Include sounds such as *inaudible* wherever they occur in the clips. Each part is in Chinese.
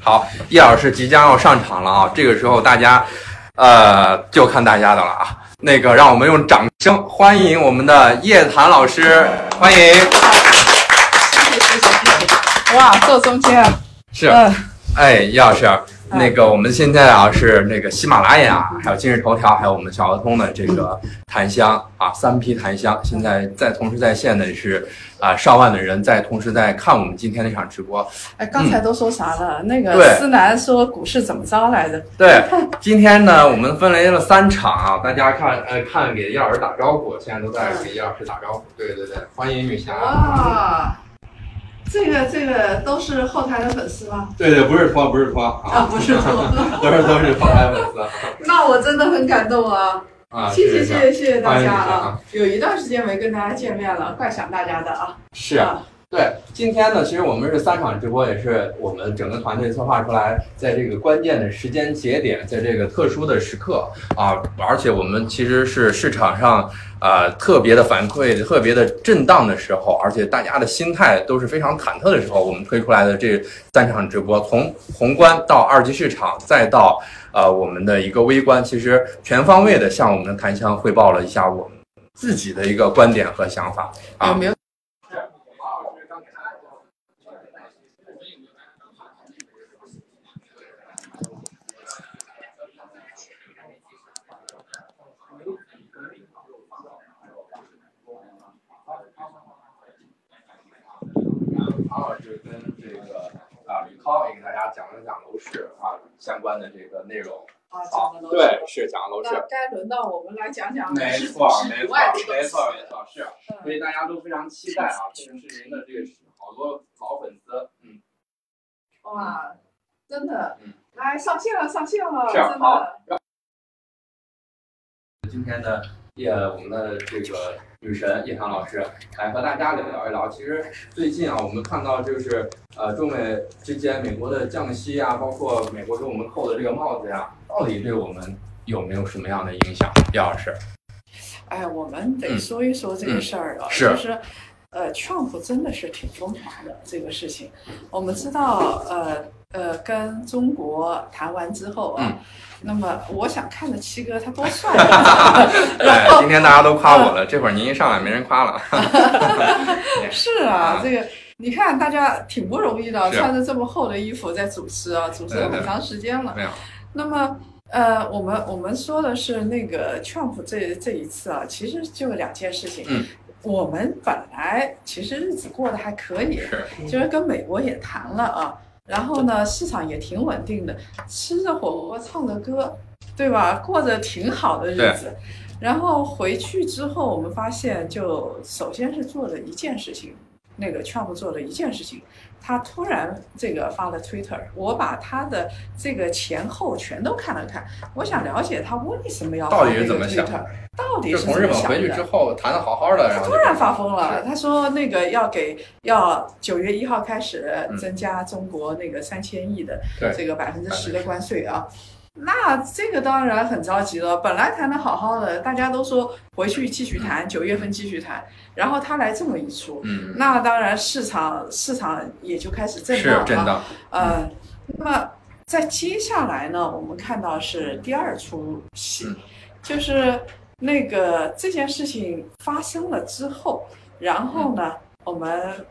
好，叶老师即将要上场了啊！这个时候大家，呃，就看大家的了啊。那个，让我们用掌声欢迎我们的叶檀老师，欢迎。谢谢谢谢谢谢。哇，坐中间啊。是。哎，叶老师。那个我们现在啊是那个喜马拉雅，还有今日头条，还有我们小鹅通的这个檀香啊，三批檀香。现在在同时在线的是啊上万的人在同时在看我们今天那场直播。哎，刚才都说啥了？那个思南说股市怎么着来着？对，今天呢我们分为了三场啊，大家看呃看给叶老师打招呼，现在都在给叶老师打招呼。对对对，欢迎女侠。哇。这个这个都是后台的粉丝吗？对对，不是托，不是托啊，不是托，*laughs* 都是都是后台粉丝。那我真的很感动啊！啊，谢谢谢谢谢谢大家啊！有一段时间没跟大家见面了，怪想大家的啊。是啊。对，今天呢，其实我们是三场直播，也是我们整个团队策划出来，在这个关键的时间节点，在这个特殊的时刻啊，而且我们其实是市场上呃特别的反馈、特别的震荡的时候，而且大家的心态都是非常忐忑的时候，我们推出来的这三场直播，从宏观到二级市场，再到呃我们的一个微观，其实全方位的向我们的檀香汇报了一下我们自己的一个观点和想法啊。了讲楼市啊相关的这个内容啊，对，是讲了楼市。那该轮到我们来讲讲没错，没错，没错，没错，是。所以大家都非常期待啊，这个是您的这个好多老粉丝，嗯。哇，真的，嗯，来上线了，上线了，是好。今天呢，也，我们的这个。女神叶檀老师来和大家聊一聊。其实最近啊，我们看到就是呃，中美之间美国的降息啊，包括美国给我们扣的这个帽子呀，到底对我们有没有什么样的影响？叶老师，哎，我们得说一说这个事儿了。是，就是呃，Trump 真的是挺疯狂的这个事情。我们知道，呃呃，跟中国谈完之后啊。那么我想看着七哥他多帅，*laughs* 对，今天大家都夸我了，这会儿您一上来没人夸了。*laughs* 是啊，这个你看大家挺不容易的，穿着这么厚的衣服在主持啊，主持了很长时间了。没有。那么呃，我们我们说的是那个 Trump 这这一次啊，其实就两件事情。嗯。我们本来其实日子过得还可以，就是跟美国也谈了啊。然后呢，市场也挺稳定的，吃着火锅，唱着歌，对吧？过着挺好的日子。然后回去之后，我们发现，就首先是做了一件事情，那个 Trump 做了一件事情，他突然这个发了 Twitter，我把他的这个前后全都看了看，我想了解他为什么要到底是怎么想。到底是从日本回去之后谈的好好的，他突然发疯了。他说那个要给要九月一号开始增加中国那个三千亿的这个百分之十的关税啊。那这个当然很着急了。本来谈的好好的，大家都说回去继续谈，九月份继续谈。然后他来这么一出，那当然市场市场也就开始震荡震荡。呃，那么在接下来呢，我们看到是第二出戏，就是。那个这件事情发生了之后，然后呢，我们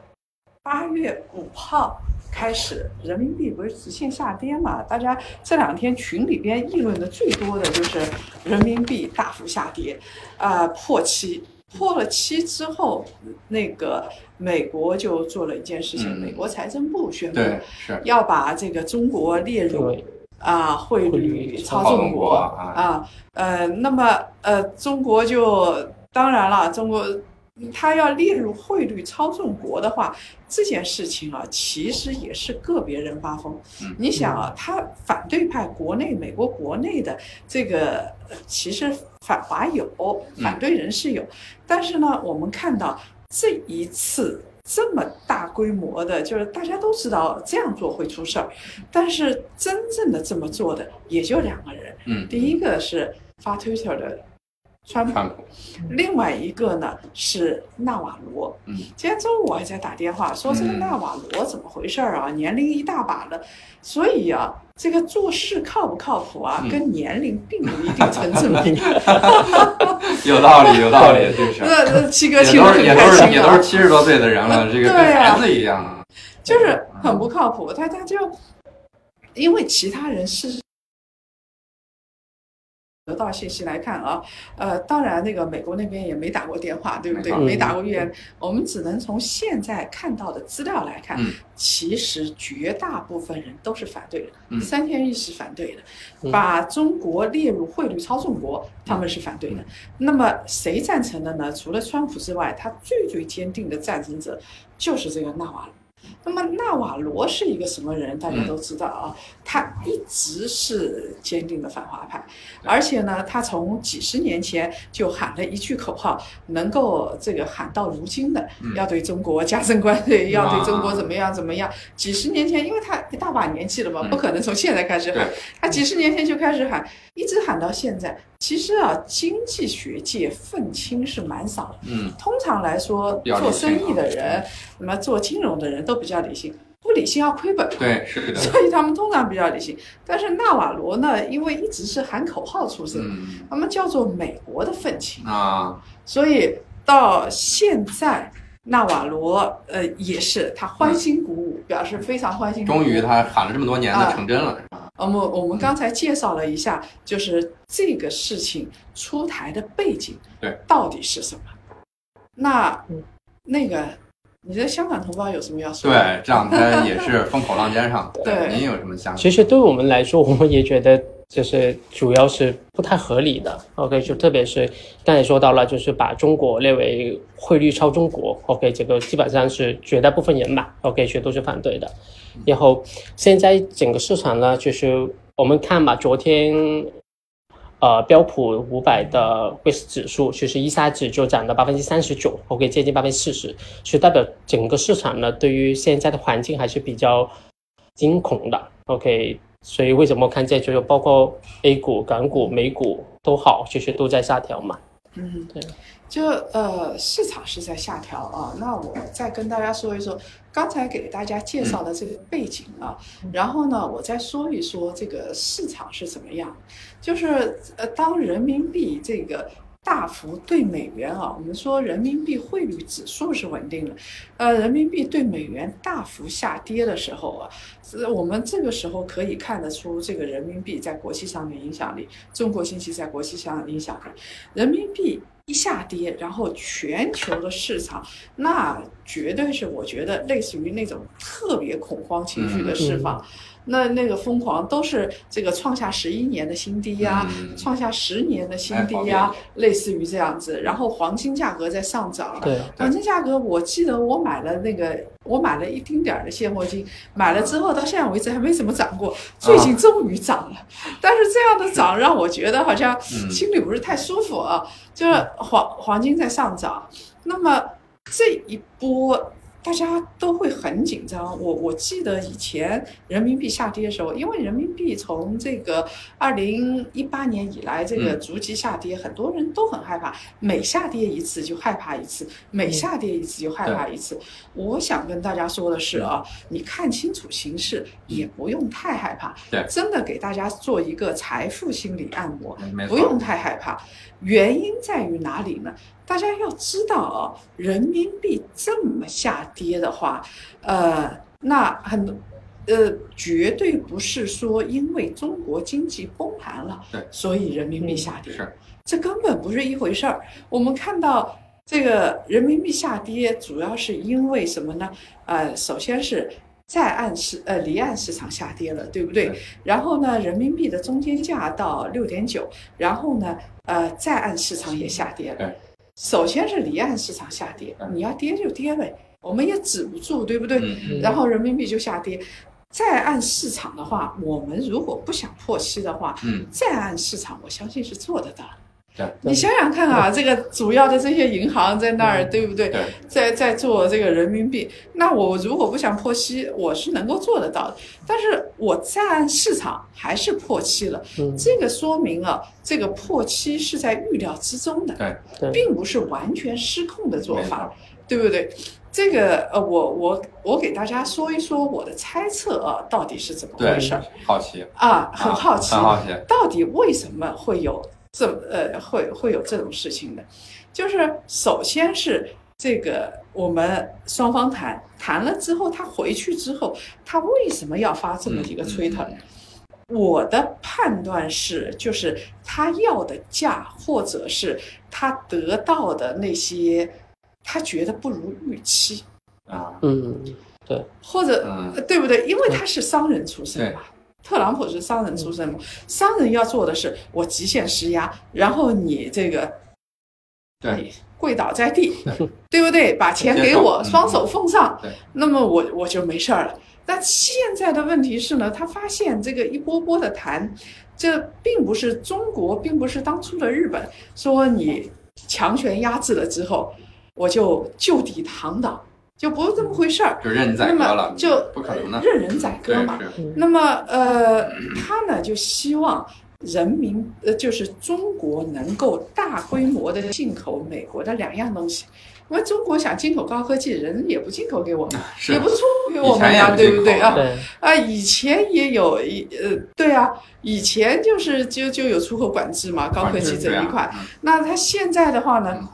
八月五号开始，人民币不是直线下跌嘛？大家这两天群里边议论的最多的就是人民币大幅下跌，啊，破七，破了七之后，那个美国就做了一件事情，美国财政部宣布要把这个中国列入。啊，汇率操纵国啊，呃，那么呃，中国就当然了，中国它要列入汇率操纵国的话，这件事情啊，其实也是个别人发疯。你想啊，他反对派国内美国国内的这个其实反华有，反对人士有，但是呢，我们看到这一次。这么大规模的，就是大家都知道这样做会出事儿，但是真正的这么做的也就两个人。嗯，第一个是发 Twitter 的川普。川普，另外一个呢是纳瓦罗。嗯，今天中午我还在打电话说这个嗯纳瓦罗怎么回事儿啊？年龄一大把了，所以啊，这个做事靠不靠谱啊，嗯跟年龄并不一定成正比。*laughs* 有道理，有道理，*laughs* 这是。那那七哥也都是也都是也都是，七十多岁的人了，*laughs* 这个孩子一样啊。就是很不靠谱。他他就因为其他人是。得到信息来看啊，呃，当然那个美国那边也没打过电话，对不对？没打过预言，我们只能从现在看到的资料来看，嗯其实绝大部分人都是反对的，嗯三天一是反对的，嗯把中国列入汇率操纵国，他们是反对的。那么谁赞成的呢？除了川普之外，他最最坚定的赞成者就是这个纳瓦罗。那么纳瓦罗是一个什么人？大家都知道啊，他一直是坚定的反华派，而且呢，他从几十年前就喊了一句口号，能够这个喊到如今的，嗯要对中国加征关税，要对中国啊怎么样怎么样。几十年前，因为他一大把年纪了嘛，嗯不可能从现在开始喊，他几十年前就开始喊，一直喊到现在。其实啊，经济学界愤青是蛮少的。嗯通常来说，做生意的啊人，那么做金融的人都比较理性，不理性要亏本嘛。对，是的。*laughs* 所以他们通常比较理性。但是纳瓦罗呢，因为一直是喊口号出身，嗯他们叫做美国的愤青，啊，所以到现在。纳瓦罗，呃，也是他欢欣鼓舞，表示非常欢欣鼓舞。终于他喊了这么多年的成真了。我们我们刚才介绍了一下，就是这个事情出台的背景，对，到底是什么？那嗯那个你的香港同胞有什么要说的？对，这两天 *laughs* 也是风口浪尖上。*laughs* 对您有什么想法？其实对我们来说，我们也觉得就是主要是不太合理的。OK，就特别是刚才说到了，就是把中国列为汇率超中国。OK，这个基本上是绝大部分人吧，OK，全都是反对的。然后现在整个市场呢，就是我们看吧，昨天呃标普五百的 VIX 指数，其实一下子就涨了百分之三十九，OK，接近百分之四十，是代表整个市场呢对于现在的环境还是比较惊恐的，OK。所以为什么看见就是包括 A 股、港股、美股都好，其实都在下调嘛。嗯，对，就呃市场是在下调啊。那我再跟大家说一说刚才给大家介绍的这个背景啊，然后呢，我再说一说这个市场是怎么样。就是呃，当人民币这个大幅对美元啊，我们说人民币汇率指数是稳定的，呃，人民币对美元大幅下跌的时候啊，我们这个时候可以看得出这个人民币在国际上的影响力，中国经济在国际上的影响力。人民币下跌，然后全球的市场，那绝对是我觉得类似于那种特别恐慌情绪的释放。那那个疯狂都是这个创下十一年的新低呀、嗯创下十年的新低哎呀、好类似于这样子。然后黄金价格在上涨，对，黄金价格，我记得我买了那个，我买了一丁点儿的现货金，买了之后到现在为止还没怎么涨过，最近终于涨了。但是这样的涨让我觉得好像嗯心里不是太舒服啊。就是黄黄金在上涨，那么这一波。大家都会很紧张。我我记得以前人民币下跌的时候，因为人民币从这个二零一八年以来这个嗯逐级下跌，很多人都很害怕，每下跌一次就害怕一次，每下跌一次就害怕一次。我想跟大家说的是啊，你看清楚形势，也不用太害怕。对真的给大家做一个财富心理按摩，不用太害怕。原因在于哪里呢？大家要知道啊，人民币这么下跌的话，呃，那很呃，绝对不是说因为中国经济崩盘了对，所以人民币下跌，是这根本不是一回事儿。我们看到这个人民币下跌，主要是因为什么呢？呃，首先是在岸市呃离岸市场下跌了，对不对？然后呢，人民币的中间价到六点九，然后呢，呃，在岸市场也下跌了对。首先是离岸市场下跌，嗯你要跌就跌呗，我们也止不住，对不对？然后人民币就下跌。在岸市场的话，我们如果不想破七的话，嗯在岸市场我相信是做得到。对你想想看啊，这个主要的这些银行在那儿，嗯。对不对？对。在在做这个人民币，那我如果不想破息，我是能够做得到的。但是我占市场还是破期了，嗯。这个说明啊，这个破期是在预料之中的，对。对。并不是完全失控的做法，对不对？这个呃，我我我给大家说一说我的猜测啊，到底是怎么回事，好奇，啊？很好奇，很好奇，到底为什么会有这呃会会有这种事情的？就是首先是这个我们双方谈谈了之后，他回去之后，他为什么要发这么一个嗯推特呢？我的判断是，就是他要的价，或者是他得到的那些，他觉得不如预期啊，嗯，对或者、对不对？因为他是商人出身对嘛，特朗普是商人出身嘛，商人要做的是我极限施压，然后你这个对。你跪倒在地，对。不对？把钱给我，双手奉上，那么我我就没事儿了。但现在的问题是呢，他发现这个一波波的谈，这并不是中国，并不是当初的日本说你强权压制了之后，我就就地躺倒，就不是这么回事儿。就任宰那么割了，就不可能的，任人宰割嘛。那么呃，他呢就希望人民呃，就是中国能够大规模的进口美国的两样东西。因为中国想进口高科技，人也不进口给我们，是也不出口给我们呀，对不对啊？对，啊，以前也有一呃，对啊，以前就是就就有出口管制嘛，高科技这一块。，嗯那他现在的话呢，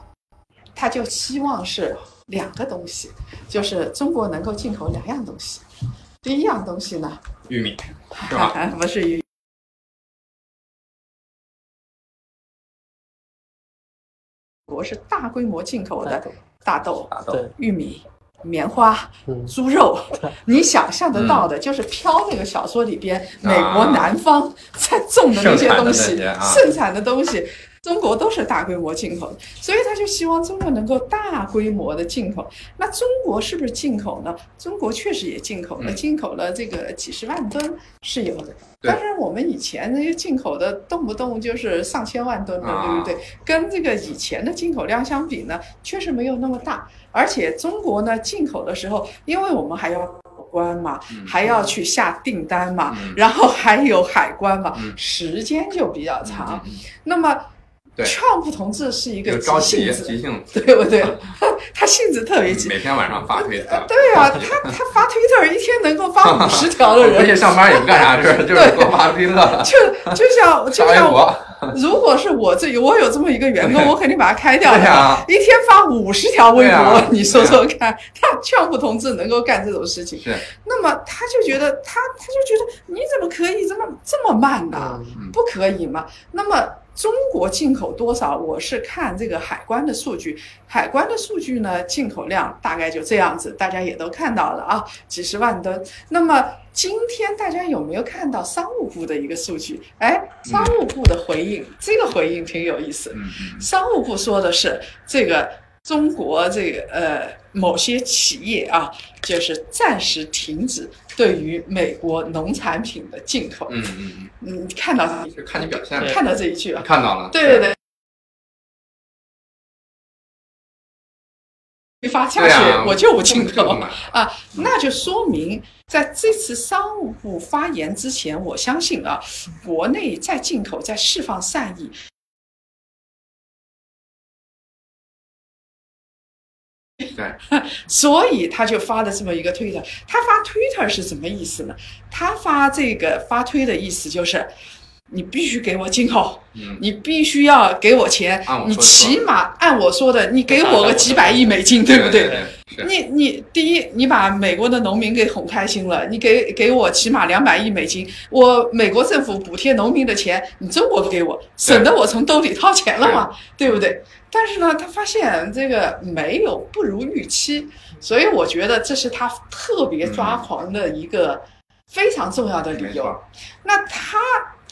他就希望是两个东西，就是中国能够进口两样东西。第一样东西呢，玉米是吧？*laughs* 不是鱼。国是大规模进口的大豆、大豆，玉米、棉花、嗯猪肉，*laughs* 你想象得到的，就是飘那个小说里边美国啊南方在种的那些东西盛产的啊，盛产的东西，中国都是大规模进口的，所以他就希望中国能够大规模的进口。那中国是不是进口呢？中国确实也进口了，嗯进口了这个几十万吨是有的。但是我们以前那些进口的动不动就是上千万吨的，啊对不对？跟这个以前的进口量相比呢，确实没有那么大。而且中国呢，进口的时候，因为我们还要报关嘛，嗯还要去下订单嘛，嗯然后还有海关嘛，嗯时间就比较长。那么，对。川普同志是一个急急性子，急性，对不对？*laughs* 他性子特别急。每天晚上发推特，对啊，他他发推特一天能够发五十条的人，而且，上班也不干啥事儿，就是 *laughs* 给我发推特，就就像 *laughs* 就像我，如果是我这我有这么一个员工，我肯定把他开掉一天发五十条微博，你说说看，他川普同志能够干这种事情，是，那么他就觉得他他就觉得你怎么可以这么这么慢呢？嗯。不可以嘛？那么中国进口多少？我是看这个海关的数据，海关的数据呢，进口量大概就这样子，大家也都看到了啊，几十万吨。那么今天大家有没有看到商务部的一个数据？哎，商务部的回应，这个回应挺有意思。商务部说的是这个中国这个呃某些企业啊，就是暂时停止对于美国农产品的进口。嗯嗯嗯嗯，看到嗯，就看你表现了，看到这一句了。看到了，对对对。发下去，我就不进口嘛，啊，那就说明在这次商务部发言之前，我相信啊，国内在进口在释放善意，对，*laughs* 所以他就发了这么一个推特。他发推特是什么意思呢？他发这个发推的意思就是，你必须给我进口，嗯，你必须要给我钱我，你起码按我说的，你给我个几百亿美金，对不对？你你第一，你把美国的农民给哄开心了，你给给我起码两百亿美金，我美国政府补贴农民的钱，你中国给我，省得我从兜里掏钱了嘛，对。不对？但是呢，他发现这个没有不如预期，所以我觉得这是他特别抓狂的一个非常重要的理由。那他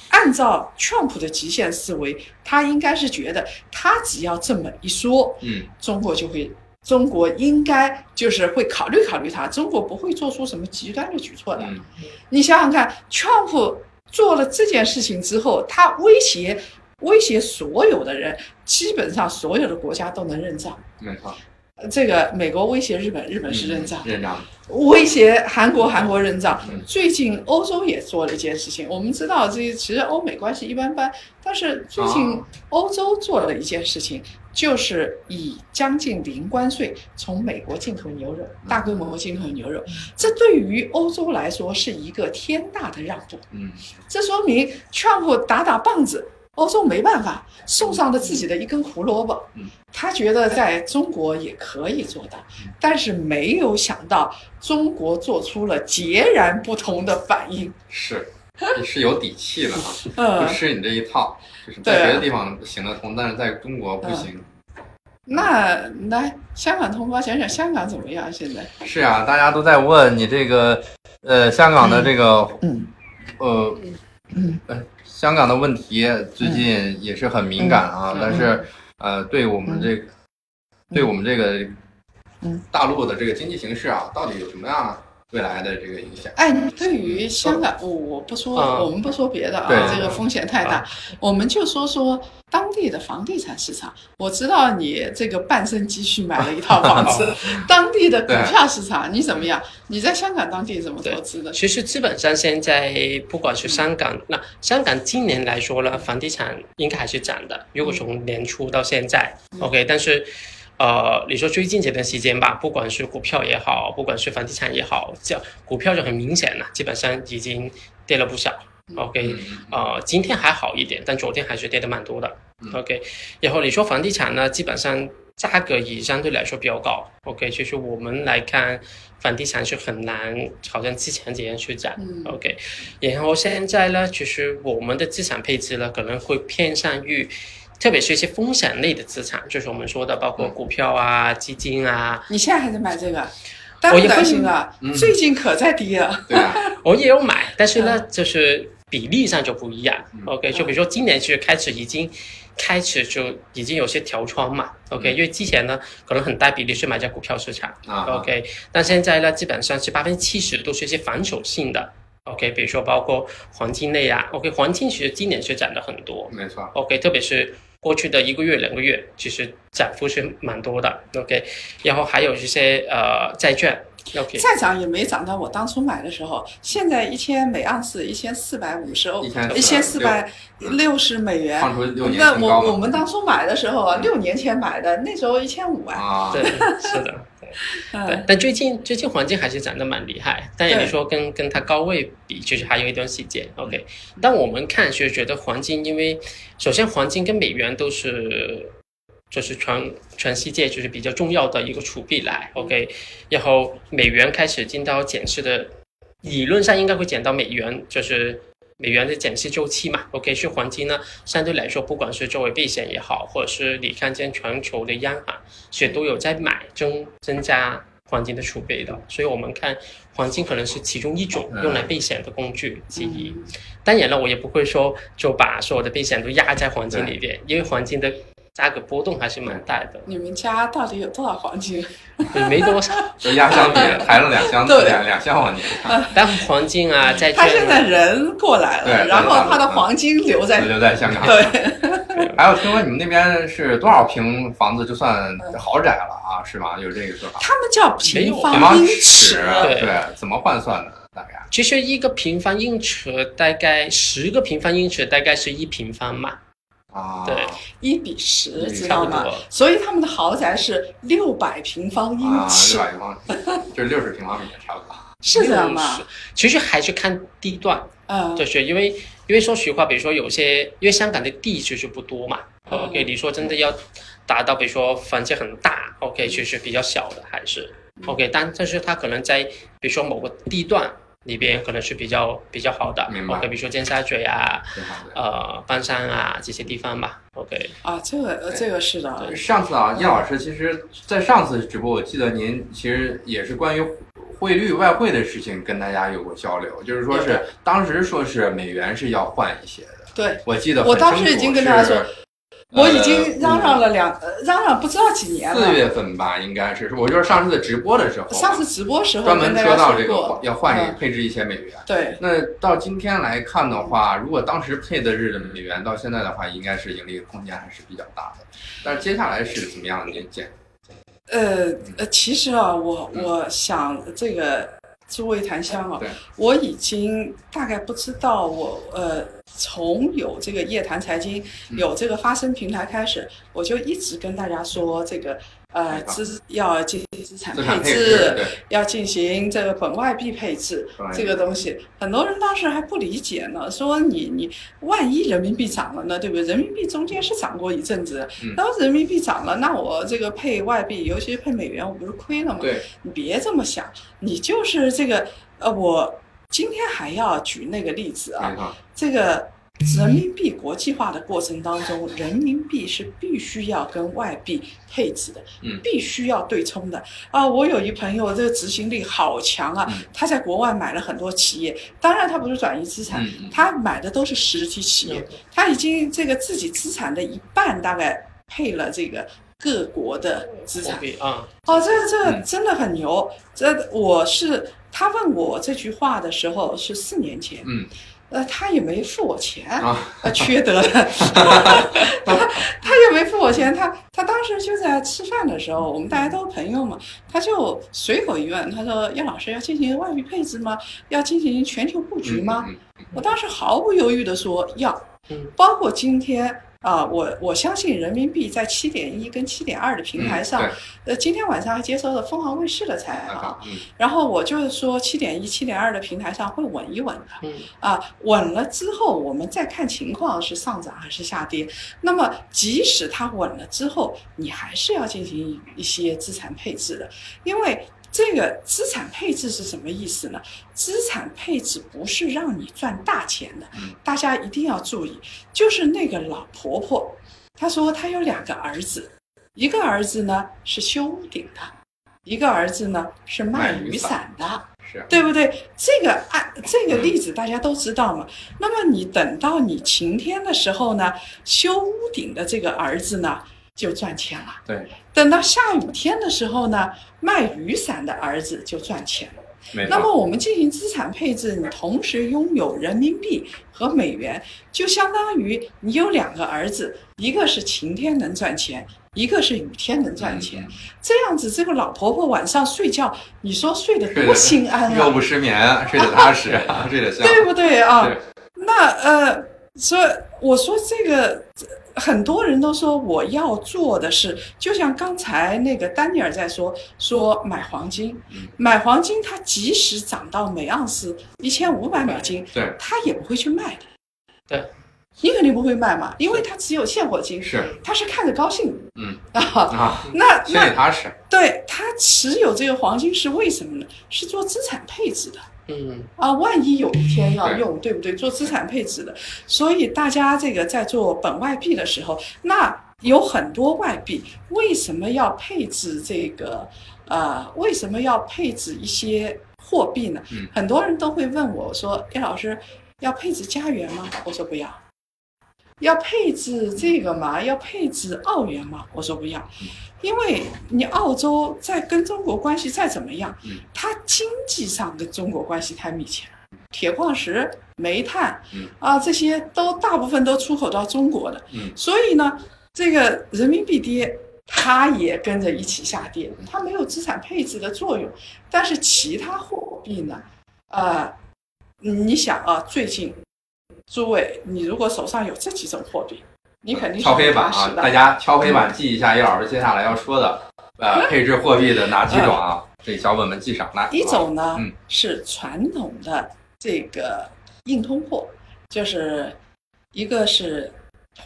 按照 Trump 的极限思维，他应该是觉得他只要这么一说，嗯，中国就会，中国应该就是会考虑考虑它，中国不会做出什么极端的举措的。嗯你想想看，Trump 做了这件事情之后，他威胁威胁所有的人，基本上所有的国家都能认账。没错，呃这个美国威胁日本，日本是认账；认账，威胁韩国，韩国认账嗯。最近欧洲也做了一件事情，我们知道这其实欧美关系一般般，但是最近啊欧洲做了一件事情，就是以将近零关税从美国进口牛肉，大规模进口牛肉，这对于欧洲来说是一个天大的让步。嗯，这说明 Trump 打打棒子，欧洲没办法，送上了自己的一根胡萝卜。嗯。他觉得在中国也可以做到，但是没有想到中国做出了截然不同的反应。是，是有底气的啊，嗯不，吃你这一套，就是在别的地方行得通，但是在中国不行。那来香港同胞想想香港怎么样？现在，是啊，大家都在问你这个，呃，香港的这个，嗯呃，嗯呃，香港的问题最近也是很敏感啊，嗯但是呃，对我们这个，对我们这个，嗯，大陆的这个经济形势啊，到底有什么样未来的这个影响？哎，对于香港，我我不说，啊我们不说别的啊，这个风险太大，我们就说说当地的房地产市场。我知道你这个半生积蓄买了一套房子，*laughs* 当地的股票市场你怎么样？你在香港当地怎么投资的？其实基本上现在不管是香港，那香港今年来说呢，房地产应该还是涨的。如果从年初到现在、o k 但是呃，你说最近这段时间吧，不管是股票也好，不管是房地产也好，这股票就很明显了，基本上已经跌了不少。OK，嗯呃，今天还好一点，但昨天还是跌的蛮多的。嗯 OK，然后你说房地产呢，基本上价格也相对来说比较高。OK，其实我们来看房地产是很难，好像之前这样去涨。嗯 OK，然后现在呢，其实我们的资产配置呢，可能会偏向于。特别是一些风险类的资产，就是我们说的，包括嗯股票啊、基金啊，你现在还在买这个？担不我也会担心啊？嗯最近可在跌了。对啊，*laughs* 我也有买，但是呢，就是比例上就不一样。嗯 OK，就比如说今年其实开始已经开始就已经有些调窗嘛。OK，因为之前呢，可能很大比例是买在股票市场。啊 OK，但现在呢，基本上是百分之七十都是一些防守性的。OK，比如说包括黄金类啊。OK，黄金其实今年是涨了很多。没错，OK，特别是过去的一个月、两个月，其实涨幅是蛮多的。OK，然后还有一些呃债券。OK，再涨也没涨到我当初买的时候，现在一千每盎司一千四百五十欧，一千四百六十美元。那我我们当初买的时候啊，六年前买的，那时候一千五啊。啊，对，是的。对，嗯，但最近最近黄金还是涨得蛮厉害，但对你说跟跟它高位比，其实还有一段时间。OK，但我们看是觉得黄金，因为首先黄金跟美元都是就是全全世界就是比较重要的一个储备来。OK，然后美元开始进到减持的，理论上应该会减到美元就是。美元的减息周期嘛，OK，是黄金呢，相对来说，不管是作为避险也好，或者是你看见全球的央行是都有在买增增加黄金的储备的，所以我们看黄金可能是其中一种用来避险的工具之一。当然了，我也不会说就把所有的避险都压在黄金里边，因为黄金的价格波动还是蛮大的，你们家到底有多少黄金？也没多少。就 *laughs* 压箱底抬了两箱，对两两箱黄金，但黄金啊，在他现在人过来了，然后他的黄金留在留在香港。对，还有听说你们那边是多少平房子就算豪宅了啊？是吗？有这个说法？他们叫平平方英尺对，怎么换算的？大概其实一个平方英尺大概十个平方英尺大概是一平方嘛，啊？对，一比十，嗯知道吗？所以他们的豪宅是六百平方英啊，尺六，百平方，就是六十平方米差不多。*laughs* 是这样吗？其实还是看地段，嗯，就是因为因为说实话，比如说有些因为香港的地其实不多嘛，OK，你说真的要达到比如说房间很大，OK，其实比较小的还是 OK，但但是它可能在比如说某个地段里边可能是比较比较好的，OK，比如说尖沙咀啊。呃，半山啊这些地方吧，OK，啊，这个呃这个是的，上次啊，叶老师，其实，在上次直播，我记得您其实也是关于汇率、外汇的事情跟大家有过交流，就是说是当时说是美元是要换一些的，对。我记得很我当时清楚已经跟他说是我已经嚷嚷了两，呃嚷嚷不知道几年了四。月份吧，应该是，我就是上次的直播的时候，上次直播时候专门说到这个，要换一嗯配置一些美元。对，那到今天来看的话，如果当时配的日美元到现在的话，应该是盈利空间还是比较大的。但是接下来是怎么样的您见？呃呃，其实啊，我嗯我想这个诸位檀香啊对，我已经大概不知道我呃从有这个夜谈财经嗯。有这个发声平台开始，我就一直跟大家说这个呃资要进行资产配置要进行这个本外币配置这个东西，很多人当时还不理解呢，说你你万一人民币涨了呢，对不对？人民币中间是涨过一阵子嗯，然后人民币涨了，那我这个配外币，尤其是配美元，我不是亏了吗？对，你别这么想，你就是这个呃，我今天还要举那个例子啊，这个人民币国际化的过程当中，人民币是必须要跟外币配置的，嗯。必须要对冲的。啊！我有一朋友，这个执行力好强啊，嗯。他在国外买了很多企业，当然他不是转移资产，他买的都是实体企业，他已经这个自己资产的一半大概配了这个各国的资产。啊，哦，这个这真的很牛。这我是他问我这句话的时候是四年前，嗯。呃，他也没付我钱，啊，呃，缺德。*laughs* 了，他他也没付我钱，他他当时就在吃饭的时候，我们大家都是朋友嘛，他就随口一问，他说：“叶老师要进行外币配置吗？要进行全球布局吗？”嗯嗯我当时毫不犹豫的说要。嗯，包括今天啊、我我相信人民币在七点一跟七点二的平台上，嗯呃，今天晚上还接收了凤凰卫视的采对，访，嗯然后我就是说七点一、七点二的平台上会稳一稳的嗯啊，稳了之后我们再看情况是上涨还是下跌。那么即使它稳了之后，你还是要进行一些资产配置的，因为。这个资产配置是什么意思呢？资产配置不是让你赚大钱的嗯，大家一定要注意。就是那个老婆婆，她说她有两个儿子，一个儿子呢是修屋顶的，一个儿子呢是卖雨伞的，是，对不对？这个案这个例子大家都知道嘛。那么你等到你晴天的时候呢，修屋顶的这个儿子呢就赚钱了。对，等到下雨天的时候呢，卖雨伞的儿子就赚钱了。那么我们进行资产配置，你同时拥有人民币和美元，就相当于你有两个儿子，一个是晴天能赚钱，一个是雨天能赚钱。嗯 *laughs* 这样子，这个老婆婆晚上睡觉，你说睡得多心安啊，又不失眠，睡得踏实，*laughs* 睡得香。对不对啊对？那呃，所以我说这个。很多人都说我要做的是，就像刚才那个丹尼尔在说，说买黄金，嗯买黄金，它即使涨到每盎司一千五百美金，对，他也不会去卖的。对，你肯定不会卖嘛，因为他只有现货金，是，他是看着高兴嗯啊。啊，那心里那踏实。对他持有这个黄金是为什么呢？是做资产配置的。嗯啊，万一有一天要用，对不对？做资产配置的，所以大家这个在做本外币的时候，那有很多外币，为什么要配置这个？呃，为什么要配置一些货币呢？嗯很多人都会问我说：“叶老师，要配置加元吗？”我说不要。要配置这个吗？要配置澳元吗？我说不要，因为你澳洲在跟中国关系再怎么样，嗯。它经济上跟中国关系太密切了，铁矿石、煤炭嗯。啊这些都大部分都出口到中国的，嗯。所以呢，这个人民币跌，它也跟着一起下跌，它没有资产配置的作用。但是其他货币呢，呃，你想啊，最近诸位，你如果手上有这几种货币，你肯定是敲黑板啊，大家敲黑板记一下叶老师接下来要说的，呃，配置货币的哪几种啊？这小本本记上来。一种呢、嗯是传统的这个硬通货，就是一个是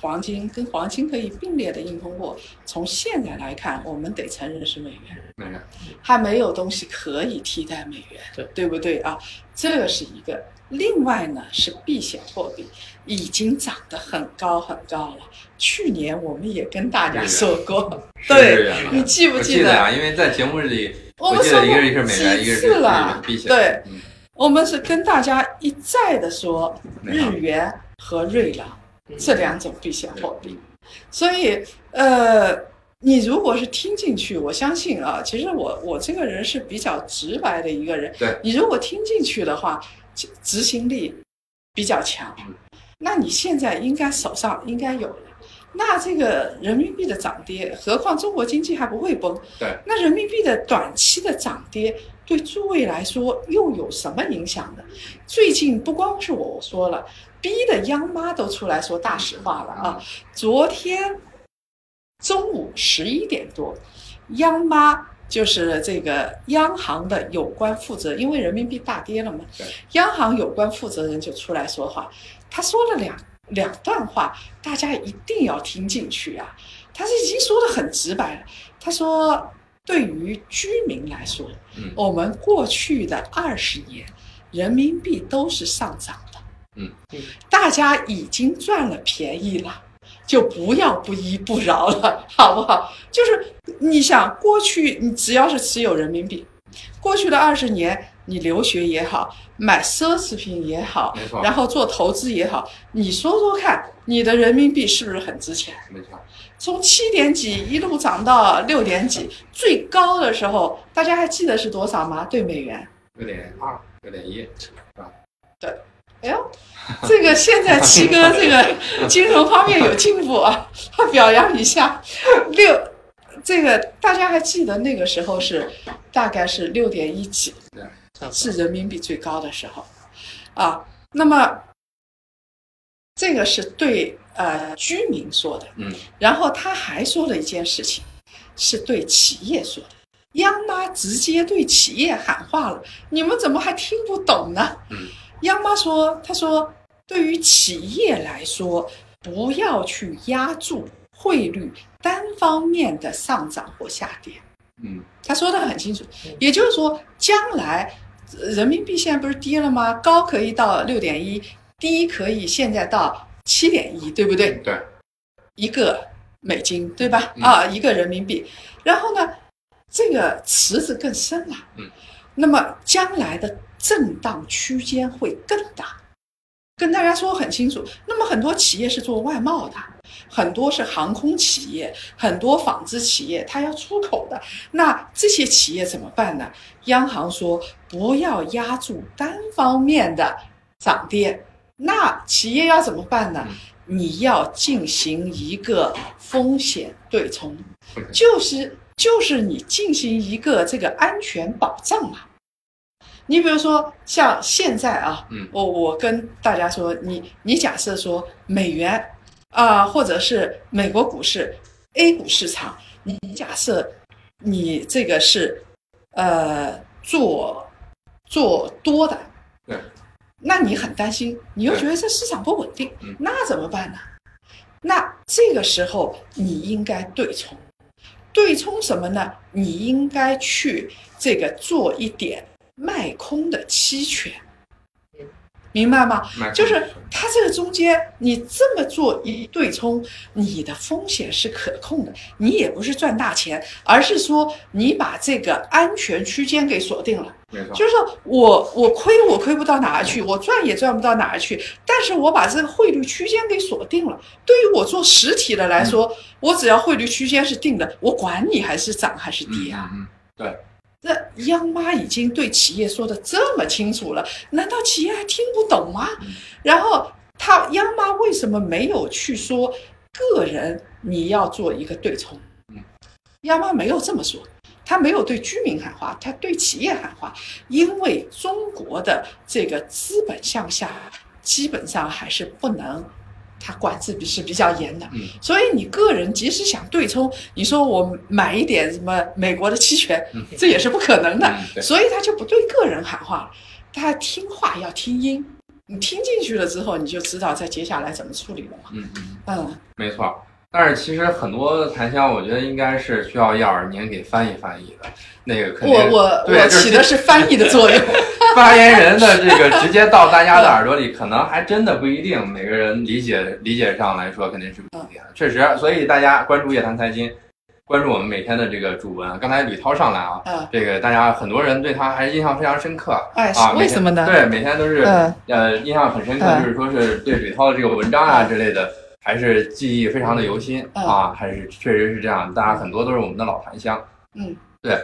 黄金，跟黄金可以并列的硬通货。从现在来看，我们得承认是美元，美元，它没有东西可以替代美元，对对不对啊？这个是一个。另外呢是避险货币，已经涨得很高很高了。去年我们也跟大家说过，是对你记不记得？记得呀，因为在节目里，我们说一个是美元，一几个是避险。对，嗯，我们是跟大家一再的说日元和瑞郎嗯这两种避险货币。所以呃，你如果是听进去，我相信啊，其实我我这个人是比较直白的一个人。对你如果听进去的话，执执行力比较强嗯，那你现在应该手上应该有了。那这个人民币的涨跌，何况中国经济还不会崩，对，那人民币的短期的涨跌对诸位来说又有什么影响呢？最近不光是我说了，逼的央妈都出来说大实话了啊！昨天中午十一点多，央妈就是这个央行的有关负责，因为人民币大跌了嘛，央行有关负责人就出来说话，他说了两两段话，大家一定要听进去啊！他是已经说的很直白了，他说对于居民来说，嗯我们过去的二十年人民币都是上涨的，嗯嗯，大家已经赚了便宜了。就不要不依不饶了，*laughs* 好不好？就是你想，过去你只要是持有人民币，过去的二十年，你留学也好，买奢侈品也好然后做投资也好，你说说看，你的人民币是不是很值钱？没错，从七点几一路涨到六点几，最高的时候，大家还记得是多少吗？对美元。六点二，六点一，哎呦，这个现在七哥这个金融方面有进步啊，*laughs* 表扬一下。六，这个大家还记得那个时候是大概是六点一几，是人民币最高的时候啊。那么这个是对呃居民说的，嗯，然后他还说了一件事情，是对企业说的。央妈直接对企业喊话了，你们怎么还听不懂呢？嗯，央妈说，她说对于企业来说，不要去压住汇率单方面的上涨或下跌。嗯他说的很清楚，也就是说，将来呃人民币现在不是跌了吗？高可以到六点一，低可以现在到七点一，对不对？对，一个美金，对吧？嗯啊，一个人民币。然后呢，这个池子更深了。嗯，那么将来的震荡区间会更大。跟大家说很清楚，那么很多企业是做外贸的，很多是航空企业，很多纺织企业，它要出口的。那这些企业怎么办呢？央行说不要压住单方面的涨跌，那企业要怎么办呢？你要进行一个风险对冲，就是就是你进行一个这个安全保障嘛。你比如说像现在啊，嗯我我跟大家说，你你假设说美元啊、或者是美国股市 A 股市场，你假设你这个是呃做做多的，对，那你很担心，你又觉得这市场不稳定嗯，那怎么办呢？那这个时候你应该对冲，对冲什么呢？你应该去这个做一点卖空的期权，明白吗？就是它这个中间，你这么做一对冲，你的风险是可控的，你也不是赚大钱，而是说你把这个安全区间给锁定了。没错，就是说我我亏我亏不到哪儿去，我赚也赚不到哪儿去，但是我把这个汇率区间给锁定了。对于我做实体的来说，我只要汇率区间是定的，我管你还是涨还是跌啊。嗯嗯，对，那央妈已经对企业说的这么清楚了，难道企业还听不懂吗？然后他央妈为什么没有去说个人你要做一个对冲嗯？央妈没有这么说，他没有对居民喊话，他对企业喊话，因为中国的这个资本向下基本上还是不能。它管制比是比较严的，嗯所以你个人即使想对冲，你说我买一点什么美国的期权，嗯这也是不可能的。嗯所以他就不对个人喊话了，他听话要听音，你听进去了之后，你就知道在接下来怎么处理了嘛。嗯没错。但是其实很多檀香，我觉得应该是需要要尔您给翻译翻译的，那个肯定我我我起的是翻译的作用。*laughs* 发言人的这个直接到大家的耳朵里，可能还真的不一定，每个人理解理解上来说肯定是不一样的。确实，所以大家关注夜谈财经，关注我们每天的这个主文。刚才吕涛上来啊，嗯，这个大家很多人对他还是印象非常深刻哎，啊。为什么呢？对，每天都是嗯呃印象很深刻，嗯就是说是对吕涛的这个文章啊之类的还是记忆非常的犹新、嗯啊，还是确实是这样，大家很多都是我们的老檀香。嗯，对。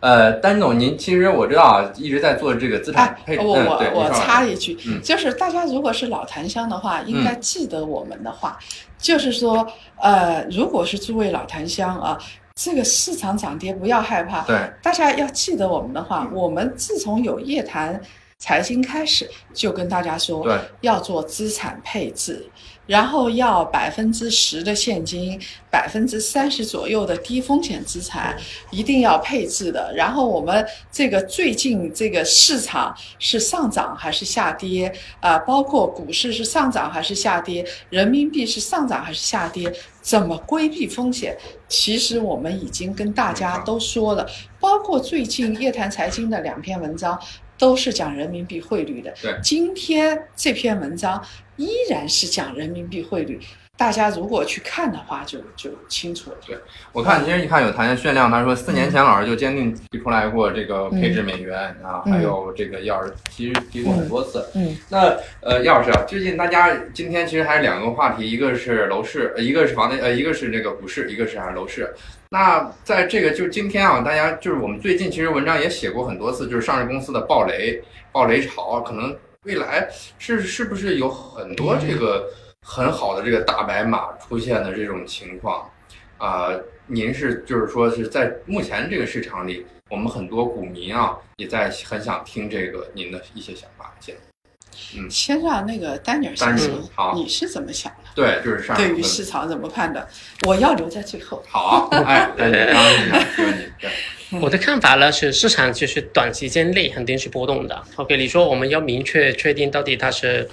呃，丹总，您其实我知道啊，一直在做这个资产配置。哎，我嗯我我插一句，嗯。就是大家如果是老檀香的话，应该记得我们的话，就是说，呃，如果是诸位老檀香啊，这个市场涨跌不要害怕，对，大家要记得我们的话，我们自从有夜谈财经开始，就跟大家说，对，要做资产配置，然后要百分之十的现金，百分之三十左右的低风险资产，一定要配置的。然后我们这个最近这个市场是上涨还是下跌啊、包括股市是上涨还是下跌，人民币是上涨还是下跌，怎么规避风险？其实我们已经跟大家都说了，包括最近叶檀财经的两篇文章。都是讲人民币汇率的。对今天这篇文章依然是讲人民币汇率，大家如果去看的话就，就清楚了。对我看其实你看有檀香炫亮，他说四年前老师就坚定提出来过这个配置美元啊，嗯还有这个药师其实提过很多次。嗯那呃，药师啊，最近大家今天其实还是两个话题，一个是楼市，呃一个是房地，呃，一个是这个股市，一个是还是楼市。那在这个就是今天啊，大家就是我们最近其实文章也写过很多次，就是上市公司的暴雷、暴雷潮，可能未来是是不是有很多这个很好的这个大白马出现的这种情况啊、您是就是说是在目前这个市场里，我们很多股民啊也在很想听这个您的一些想法。先先让那个丹尼尔丹尼尔先生好，你是怎么想的？对，就是上对于市场怎么判的？我要留在最后。*laughs* 好，哎，丹尼尔，刚刚是想说你对。*laughs* 我的看法呢是，市场就是短时间内肯定是波动的。OK，你说我们要明确确定到底它是，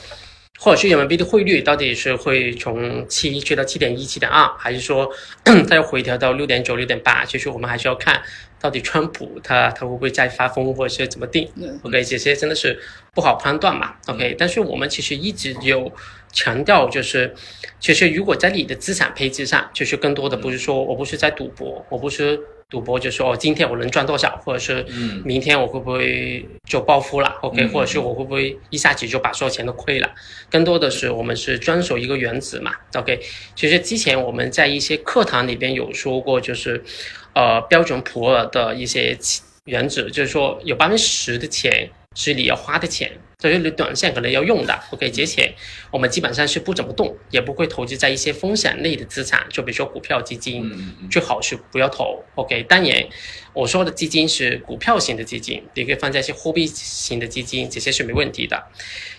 或者是人民币的汇率到底是会从七去到七点一、七点二，还是说 *clears throat* 它要回调到六点九、六点八？其实我们还是要看到底川普他他会不会再发疯，或者是怎么定。嗯 OK，这些真的是不好判断嘛。OK，但是我们其实一直有强调，就是其实如果在你的资产配置上，就是更多的不是说我不是在赌博，我不是赌博，就说哦今天我能赚多少，或者是嗯明天我会不会就暴富了？OK，嗯或者是我会不会一下子就把所有钱都亏了？更多的是我们是遵守一个原则嘛。OK，其实之前我们在一些课堂里边有说过，就是呃标准普尔的一些原则，就是说有百分之十的钱是你要花的钱，就是你短线可能要用的。OK，这些钱我们基本上是不怎么动，也不会投资在一些风险类的资产，就比如说股票基金。最好是不要投。OK，当然我说的基金是股票型的基金，你可以放在一些货币型的基金，这些是没问题的。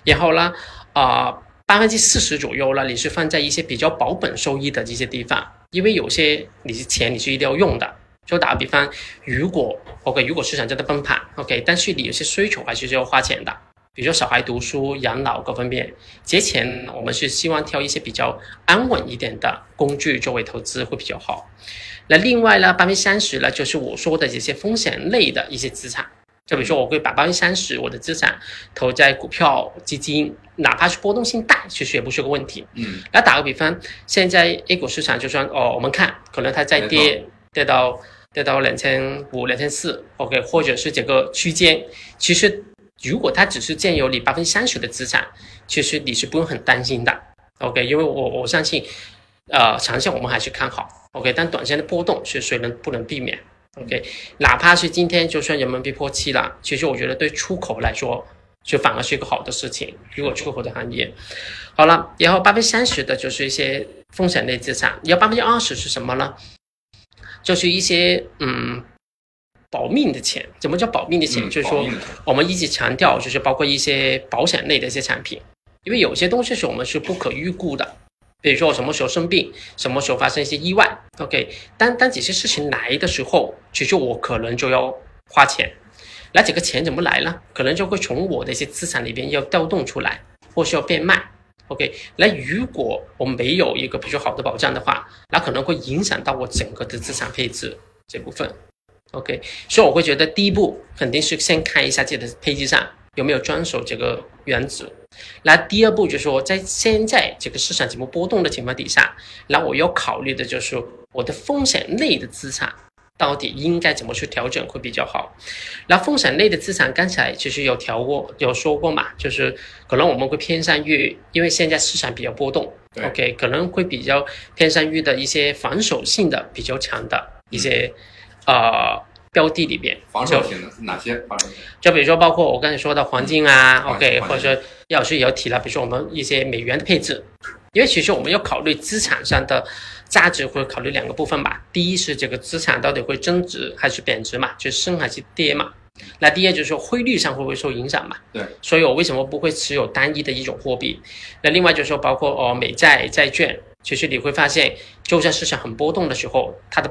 然后呢，啊、百分之四十左右呢，你是放在一些比较保本收益的这些地方，因为有些你是钱你是一定要用的。就打个比方，如果 OK，如果市场真的崩盘，OK，但是你有些需求还是要花钱的，比如说小孩读书、养老各方面，节前我们是希望挑一些比较安稳一点的工具作为投资会比较好。那另外呢，百分之三十呢，就是我说的这些风险类的一些资产，就比如说我会把百分之三十我的资产投在股票基金，哪怕是波动性大，其实也不是个问题。嗯那打个比方，现在 A 股市场就算哦，我们看可能它在跌跌到跌到两千五、两千四，OK，或者是这个区间，其实如果它只是占有你百分之三十的资产，其实你是不用很担心的，OK，因为我我相信，呃，长线我们还是看好，OK，但短线的波动是谁能不能避免？OK，哪怕是今天就算人民币破七了，其实我觉得对出口来说，就反而是一个好的事情。如果出口的行业，好了，然后百分之三十的就是一些风险类资产，然后百分之二十是什么呢？就是一些嗯保命的钱。怎么叫保命的钱？嗯就是说我们一直强调，就是包括一些保险类的一些产品，因为有些东西是我们是不可预估的。比如说我什么时候生病，什么时候发生一些意外，OK，当当这些事情来的时候，其实我可能就要花钱。那这个钱怎么来呢？可能就会从我的一些资产里边要调动出来，或是要变卖。OK，那如果我没有一个比较好的保障的话，那可能会影响到我整个的资产配置这部分。OK，所以我会觉得第一步肯定是先看一下自己的配置上有没有遵守这个原则。那第二步就是说，在现在这个市场这么波动的情况底下，那我要考虑的就是我的风险类的资产到底应该怎么去调整会比较好。然后风险类的资产，刚才其实有调过，有说过嘛，就是可能我们会偏向于，因为现在市场比较波动对，OK，可能会比较偏向于的一些防守性的比较强的一些、呃标的里边，防守性的是哪些防守性？就比如说包括我刚才说的黄金啊黄，OK，或者说叶老师也有提了，比如说我们一些美元的配置，因为其实我们要考虑资产上的价值，会考虑两个部分吧。第一是这个资产到底会增值还是贬值嘛，就是升还是跌嘛。那第二就是说汇率上会不会受影响嘛？对，所以我为什么不会持有单一的一种货币？那另外就是说包括哦美债、债券，其实你会发现，就在市场很波动的时候，它的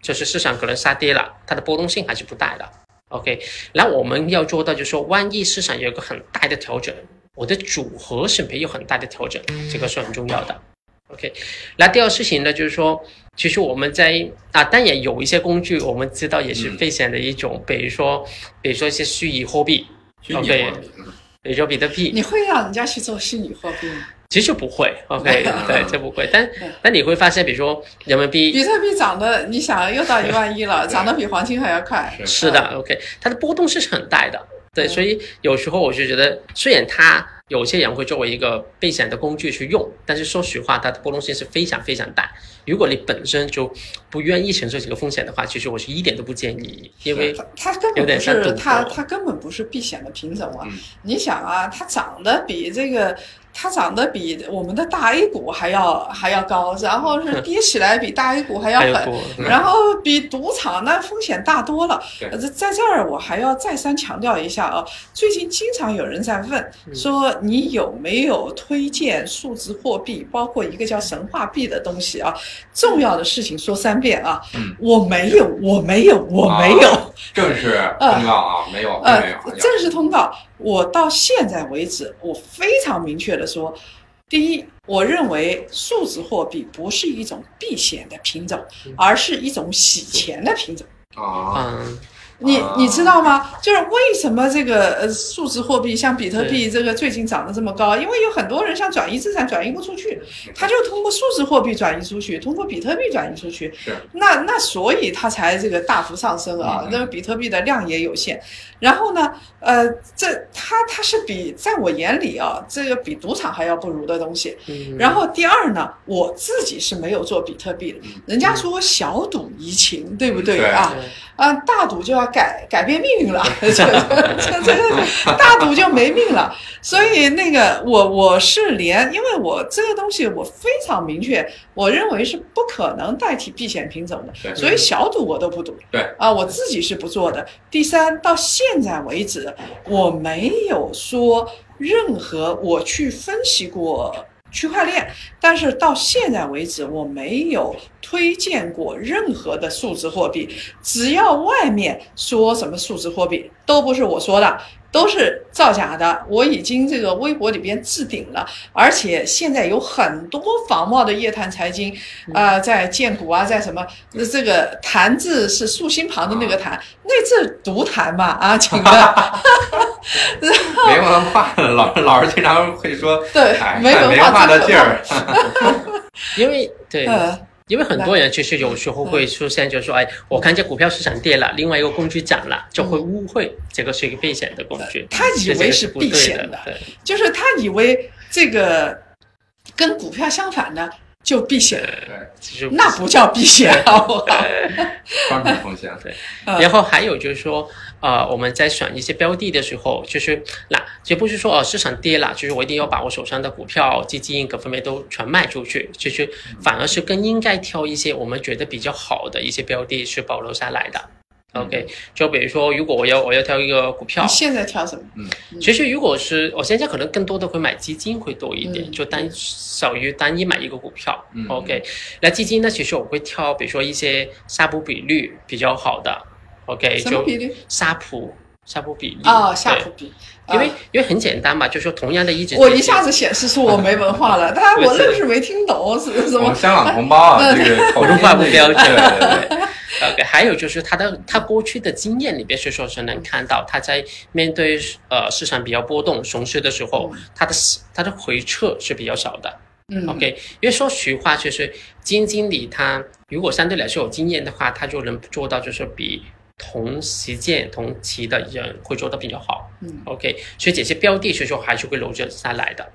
就是市场可能杀跌了，它的波动性还是不大的。OK，然后我们要做到就是说，万一市场有一个很大的调整，我的组合是没有很大的调整，这个是很重要的。OK，那第二事情呢，就是说，其实我们在啊，但也有一些工具，我们知道也是嗯。避险的一种，比如说，比如说一些虚拟货币，虚拟货币。嗯比如说比特币，你会让人家去做虚拟货币吗？其实不会，OK，*laughs* 对，这不会，但嗯但你会发现，比如说人民币比特币涨的，你想又到一万一了，*laughs* 涨得比黄金还要快。是。是的，OK，它的波动是很大的，对，嗯。所以有时候我就觉得，虽然它有些人会作为一个避险的工具去用，但是说实话，它的波动性是非常非常大。如果你本身就不愿意承受这个风险的话，其实我是一点都不建议，因为 *laughs* 它它根本不是它它根本不是避险的品种啊！嗯你想啊，它涨得比这个它涨得比我们的大 A 股还要还要高，然后是跌起来比大 A 股还要狠，然后比赌场那风险大多了。在在这儿我还要再三强调一下啊，最近经常有人在问嗯说你有没有推荐数字货币，包括一个叫神话币的东西啊？重要的事情说三遍啊！嗯我没有，我没有，我没有。啊正式 *laughs* 通告啊，没有，呃没有，，正式通告，我到现在为止，我非常明确的说，第一，我认为数字货币不是一种避险的品种，而是一种洗钱的品种。啊，嗯，你啊你知道吗？就是为什么这个呃数字货币像比特币这个最近涨得这么高？因为有很多人想转移资产转移不出去，他就通过数字货币转移出去，通过比特币转移出去。那那所以它才这个大幅上升啊嗯。那个比特币的量也有限。然后呢，呃，这它它是比在我眼里啊，这个比赌场还要不如的东西。嗯然后第二呢，我自己是没有做比特币的。人家说小赌怡情，对不对对啊？啊，大赌就要改改变命运了，*laughs* 这这这这个大赌就没命了。所以那个我我是连，因为我这个东西我非常明确，我认为是不可能代替避险品种的，对所以小赌我都不赌。对啊，我自己是不做的。第三，到现现在为止，我没有说任何我去分析过。区块链，但是到现在为止，我没有推荐过任何的数字货币。只要外面说什么数字货币，都不是我说的，都是造假的。我已经这个微博里边置顶了，而且现在有很多仿冒的夜谈财经，呃，在建股啊，在什么这个谈字是竖心旁的那个谈，那字读谈嘛啊，请问，*laughs* 没文化的老 *laughs* 老师经常会说，对哎，没没文化的劲儿，*laughs* 因为对。呃，因为很多人其实有时候会出现，就是说，哎，我看这股票市场跌了，另外一个工具涨了，就会误会这个是一个避险的工具。他以为是避险的的，对。就是他以为这个跟股票相反的，就避险，对，其实那不叫避险，好不好？*laughs* 双重风险，对。然后还有就是说，呃，我们在选一些标的的时候，就是那也不是说呃市场跌了，就是我一定要把我手上的股票、基金各方面都全卖出去，就是反而是更应该挑一些我们觉得比较好的一些标的是保留下来的。OK，就比如说，如果我要我要挑一个股票你，现在挑什么？嗯其实如果是我现在可能更多的会买基金会多一点，嗯就单少于单一买一个股票。嗯 OK，那基金呢，其实我会挑，比如说一些夏普比率比较好的。OK，就什么比率？沙普沙普比例哦，夏普比。对因为啊因为很简单嘛，就说同样的一直我一下子显示出我没文化了，*laughs* 但我愣是没听懂是什么。香港同胞啊，*laughs* 嗯这个普通话不标准对对对，*laughs* OK，还有就是他的他过去的经验里边是说是能看到他在面对呃市场比较波动熊市的时候，嗯他的他的回撤是比较少的。嗯 OK，因为说实话，就是基金经理他如果相对来说有经验的话，他就能做到就是比同时间同期的人会做得比较好。嗯，OK，所以这些标的所以说还是会留着下来的。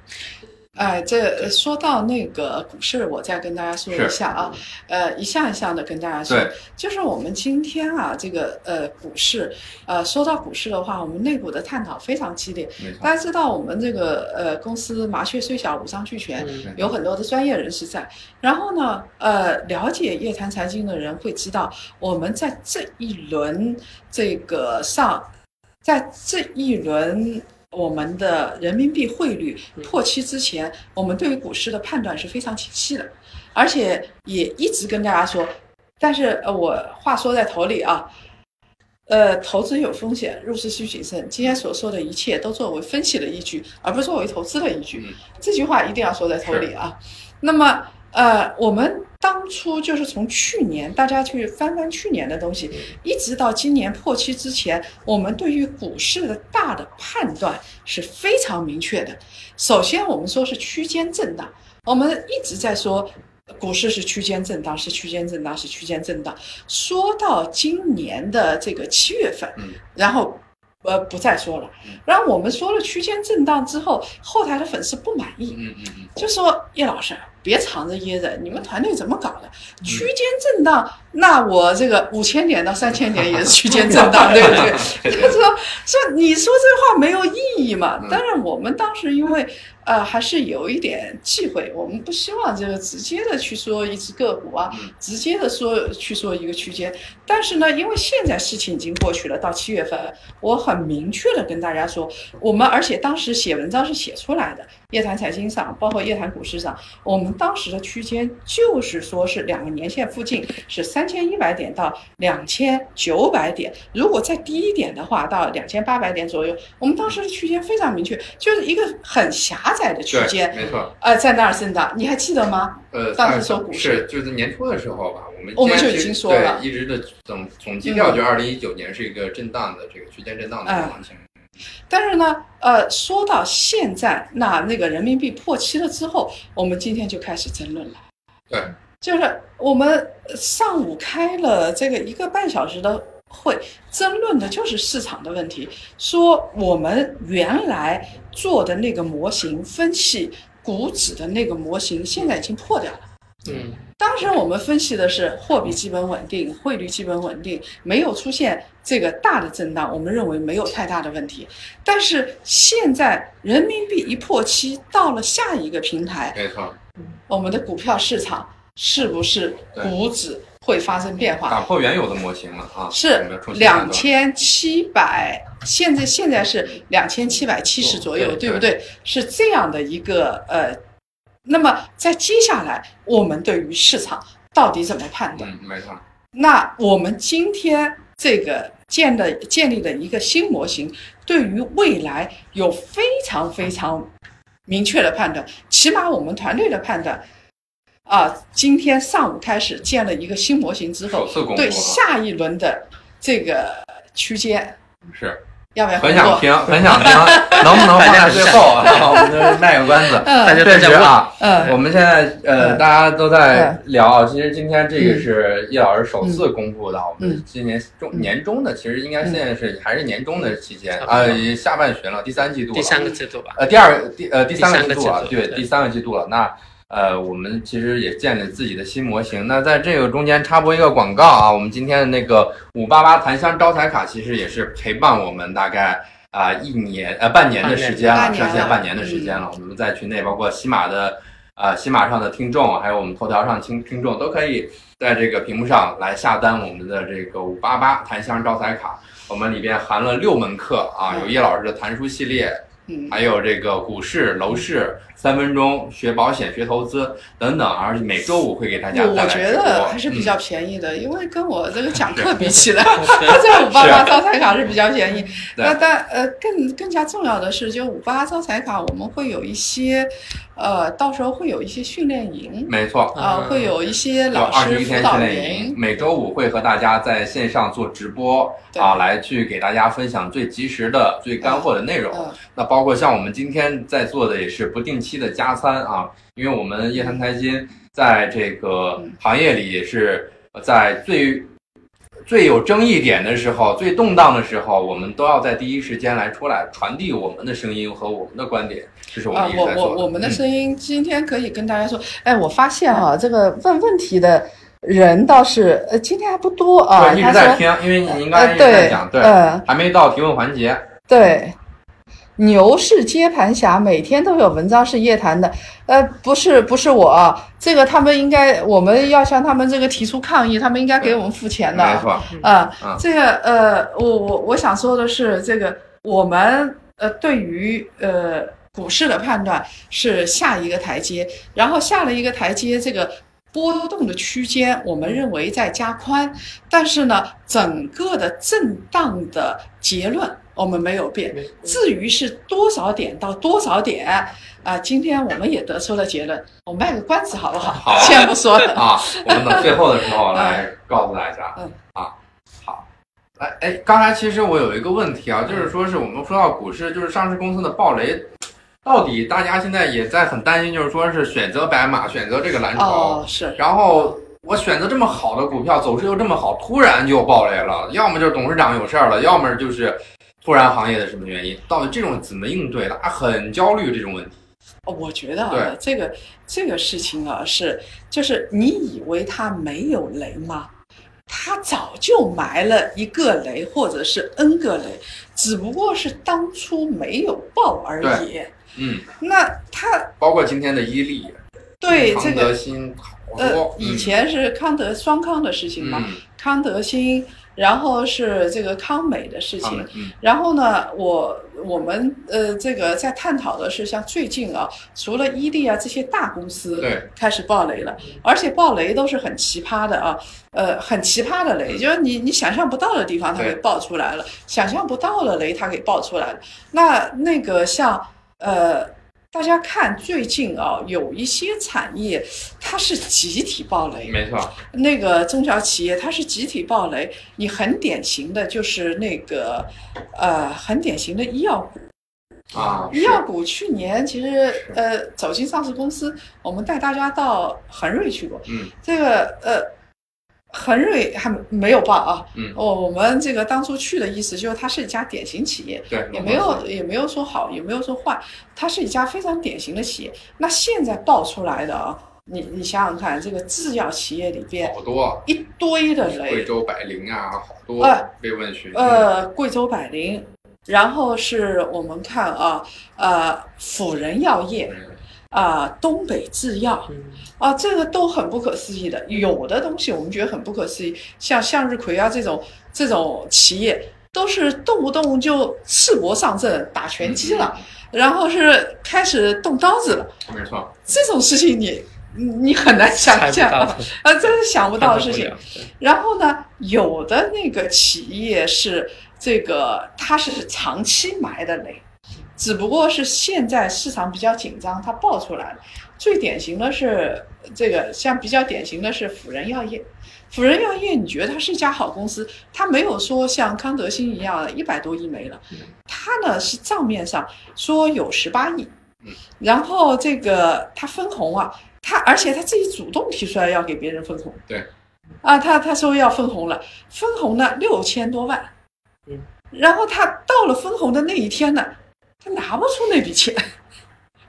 哎，这说到那个股市，我再跟大家说一下啊，呃，一项一项的跟大家说，就是我们今天啊，这个呃股市，呃，说到股市的话，我们内部的探讨非常激烈。大家知道，我们这个呃公司麻雀虽小，五脏俱全，嗯有很多的专业人士在。然后呢，呃，了解夜谈财经的人会知道，我们在这一轮这个上，在这一轮我们的人民币汇率破七之前，我们对于股市的判断是非常清晰的，而且也一直跟大家说。但是呃，我话说在头里啊，呃，投资有风险，入市需谨慎。今天所说的一切都作为分析的依据，而不是作为投资的依据。嗯这句话一定要说在头里啊。那么，呃，我们当初就是从去年大家去翻翻去年的东西，一直到今年破七之前，我们对于股市的大的判断是非常明确的。首先，我们说是区间震荡，我们一直在说。股市是区间震荡，是区间震荡，是区间震荡。说到今年的这个七月份，嗯然后呃不再说了。然后我们说了区间震荡之后，后台的粉丝不满意，嗯嗯嗯，就说叶老师别藏着掖着，你们团队怎么搞的？区间震荡，那我这个五千点到三千点也是区间震荡，对不对？*laughs* 就是说说你说这话没有意义嘛嗯？当然，我们当时因为呃还是有一点忌讳，我们不希望这个直接的去说一只个股啊嗯，直接的说去说一个区间。但是呢，因为现在事情已经过去了，到七月份，我很明确的跟大家说，我们而且当时写文章是写出来的，夜谈财经上，包括夜谈股市上，我们当时的区间就是说是两个年线附近是三千一百点到两千九百点，如果再低一点的话，到两千八百点左右。我们当时的区间非常明确，就是一个很狭窄的区，间，没错。呃，在那儿震荡，你还记得吗？呃，当时说股市是就是年初的时候吧，我们我们就已经说了，一直的总总基调就二零一九年是一个震荡的这个区间震荡的哎行情。但是呢，呃，说到现在，那那个人民币破七了之后，我们今天就开始争论了。对，就是我们上午开了这个一个半小时的会，争论的就是市场的问题，说我们原来做的那个模型分析股指的那个模型，现在已经破掉了。嗯当时我们分析的是货币基本稳定，汇率基本稳定，没有出现这个大的震荡，我们认为没有太大的问题。但是现在人民币一破七，到了下一个平台，没错，我们的股票市场是不是股指会发生变化？打破原有的模型了啊！是两千七百，现在现在是两千七百七十左右，对对不对？是这样的一个呃，那么在接下来，我们对于市场到底怎么判断？嗯，没错，那我们今天这个建的建立的一个新模型，对于未来有非常非常明确的判断，起码我们团队的判断。啊，今天上午开始建了一个新模型之后对下一轮的这个区间是要不要？很想听，很想听，能不能放在最后啊？*laughs* 我们就卖个关子。嗯大家确实啊，嗯我们现在呃，嗯大家都在聊啊。其实今天这个是叶老师首次嗯公布的，我们今年中年终的，其实应该嗯现在是还是年终的期间啊，下半旬了，第三季度了。第三个季度吧。呃，第二第呃第三个季度了，第三个季度对，对第三个季度了。那呃，我们其实也建立自己的新模型。那在这个中间插播一个广告啊，我们今天的那个五八八檀香招财卡，其实也是陪伴我们大概啊、一年呃半年的时间了，上线半年的时间了。我们在群内，包括喜马的啊、喜马上的听众，还有我们头条上听听众，都可以在这个屏幕上来下单我们的这个五八八檀香招财卡。我们里边含了六门课啊，有叶老师的谈书系列，嗯，还有这个股市、楼市、三分钟学保险、学投资等等，而且每周五会给大家我觉得还是比嗯较便宜的，因为跟我这个讲课比起来，*laughs* 在五八八招财卡是比较便宜。对那但呃更更加重要的是，就五八招财卡我们会有一些，呃，到时候会有一些训练营没错，啊、嗯会有一些有老二十一天师辅导训练营，营。每周五会和大家在线上做直播对啊，来去给大家分享最及时的、最干货的内容。嗯，那包括像我们今天在做的也是不定期的加餐啊，因为我们夜谈财经在这个行业里也是在最最有争议点的时候、最动荡的时候，我们都要在第一时间来出来传递我们的声音和我们的观点，这是我啊们一，直我在做的。我我们的嗯声音今天可以跟大家说，哎，我发现哈、这个问问题的人倒是呃今天还不多啊。对，一直在听，因为您刚才呃一直在对讲，对，嗯还没到提问环节。对，牛市接盘侠每天都有文章是夜谈的，呃，不是不是我啊，这个他们应该我们要向他们这个提出抗议，他们应该给我们付钱的。没错，啊、嗯。这个呃，我我我想说的是，这个我们呃对于呃股市的判断是下一个台阶，然后下了一个台阶，这个波动的区间我们认为在加宽，但是呢，整个的震荡的结论我们没有变。至于是多少点到多少点啊、今天我们也得出了结论，我卖个关子好不好？好先不说了。啊，我们等最后的时候 *laughs* 来告诉大家。嗯啊，好。哎哎，刚才其实我有一个问题啊，就是说是我们说到股市，就是上市公司的暴雷，到底大家现在也在很担心，就是说是选择白马，选择这个蓝筹，哦，是。然后我选择这么好的股票，走势又这么好，突然就暴雷了，要么就是董事长有事儿了，要么就是突然行业的什么原因，到底这种怎么应对？大家很焦虑这种问题。哦，我觉得啊，这个这个事情啊，是就是你以为它没有雷吗？他早就埋了一个雷，或者是 N 个雷，只不过是当初没有爆而已。嗯，那他包括今天的伊利、对这个德新，好呃多，，以前是康德双康的事情嘛，嗯，康德新，然后是这个康美的事情，嗯然后呢，我我们呃这个在探讨的是像最近啊，除了伊利啊这些大公司对开始爆雷了，而且爆雷都是很奇葩的啊，呃，很奇葩的雷，就是你你想象不到的地方它给爆出来了，想象不到的雷它给爆出来了。那那个像呃。大家看，最近啊，有一些产业它是集体暴雷，没错，那个中小企业它是集体暴雷，你很典型的就是那个，呃，很典型的医药股。啊，医药股去年其实呃走进上市公司，我们带大家到恒瑞去过，嗯这个呃恒瑞还没有报啊，嗯，我我们这个当初去的意思就是它是一家典型企业，对，也没有也没有说好，也没有说坏，它是一家非常典型的企业。那现在爆出来的啊，你你想想看，这个制药企业里边好多，一堆的贵，州百灵啊，好多呃被问询，呃，贵州百灵，然后是我们看啊，呃，辅仁药业。嗯啊、东北制药。嗯。啊，这个都很不可思议的。有的东西我们觉得很不可思议，像向日葵啊这种这种企业，都是动不动就赤膊上阵打拳击了，然后是开始动刀子了。嗯没错，这种事情你你你很难想象啊，啊，真是想不到的事情。*laughs* 然后呢，有的那个企业是这个，它是长期埋的雷，只不过是现在市场比较紧张，它爆出来了。最典型的是这个，像比较典型的是辅仁药业。辅仁药业，你觉得它是一家好公司？它没有说像康德新一样一百多亿没了，它呢是账面上说有十八亿嗯，然后这个它分红啊，它而且它自己主动提出来要给别人分红，对，啊，他他说要分红了，分红呢六千多万，嗯，然后他到了分红的那一天呢，他拿不出那笔钱，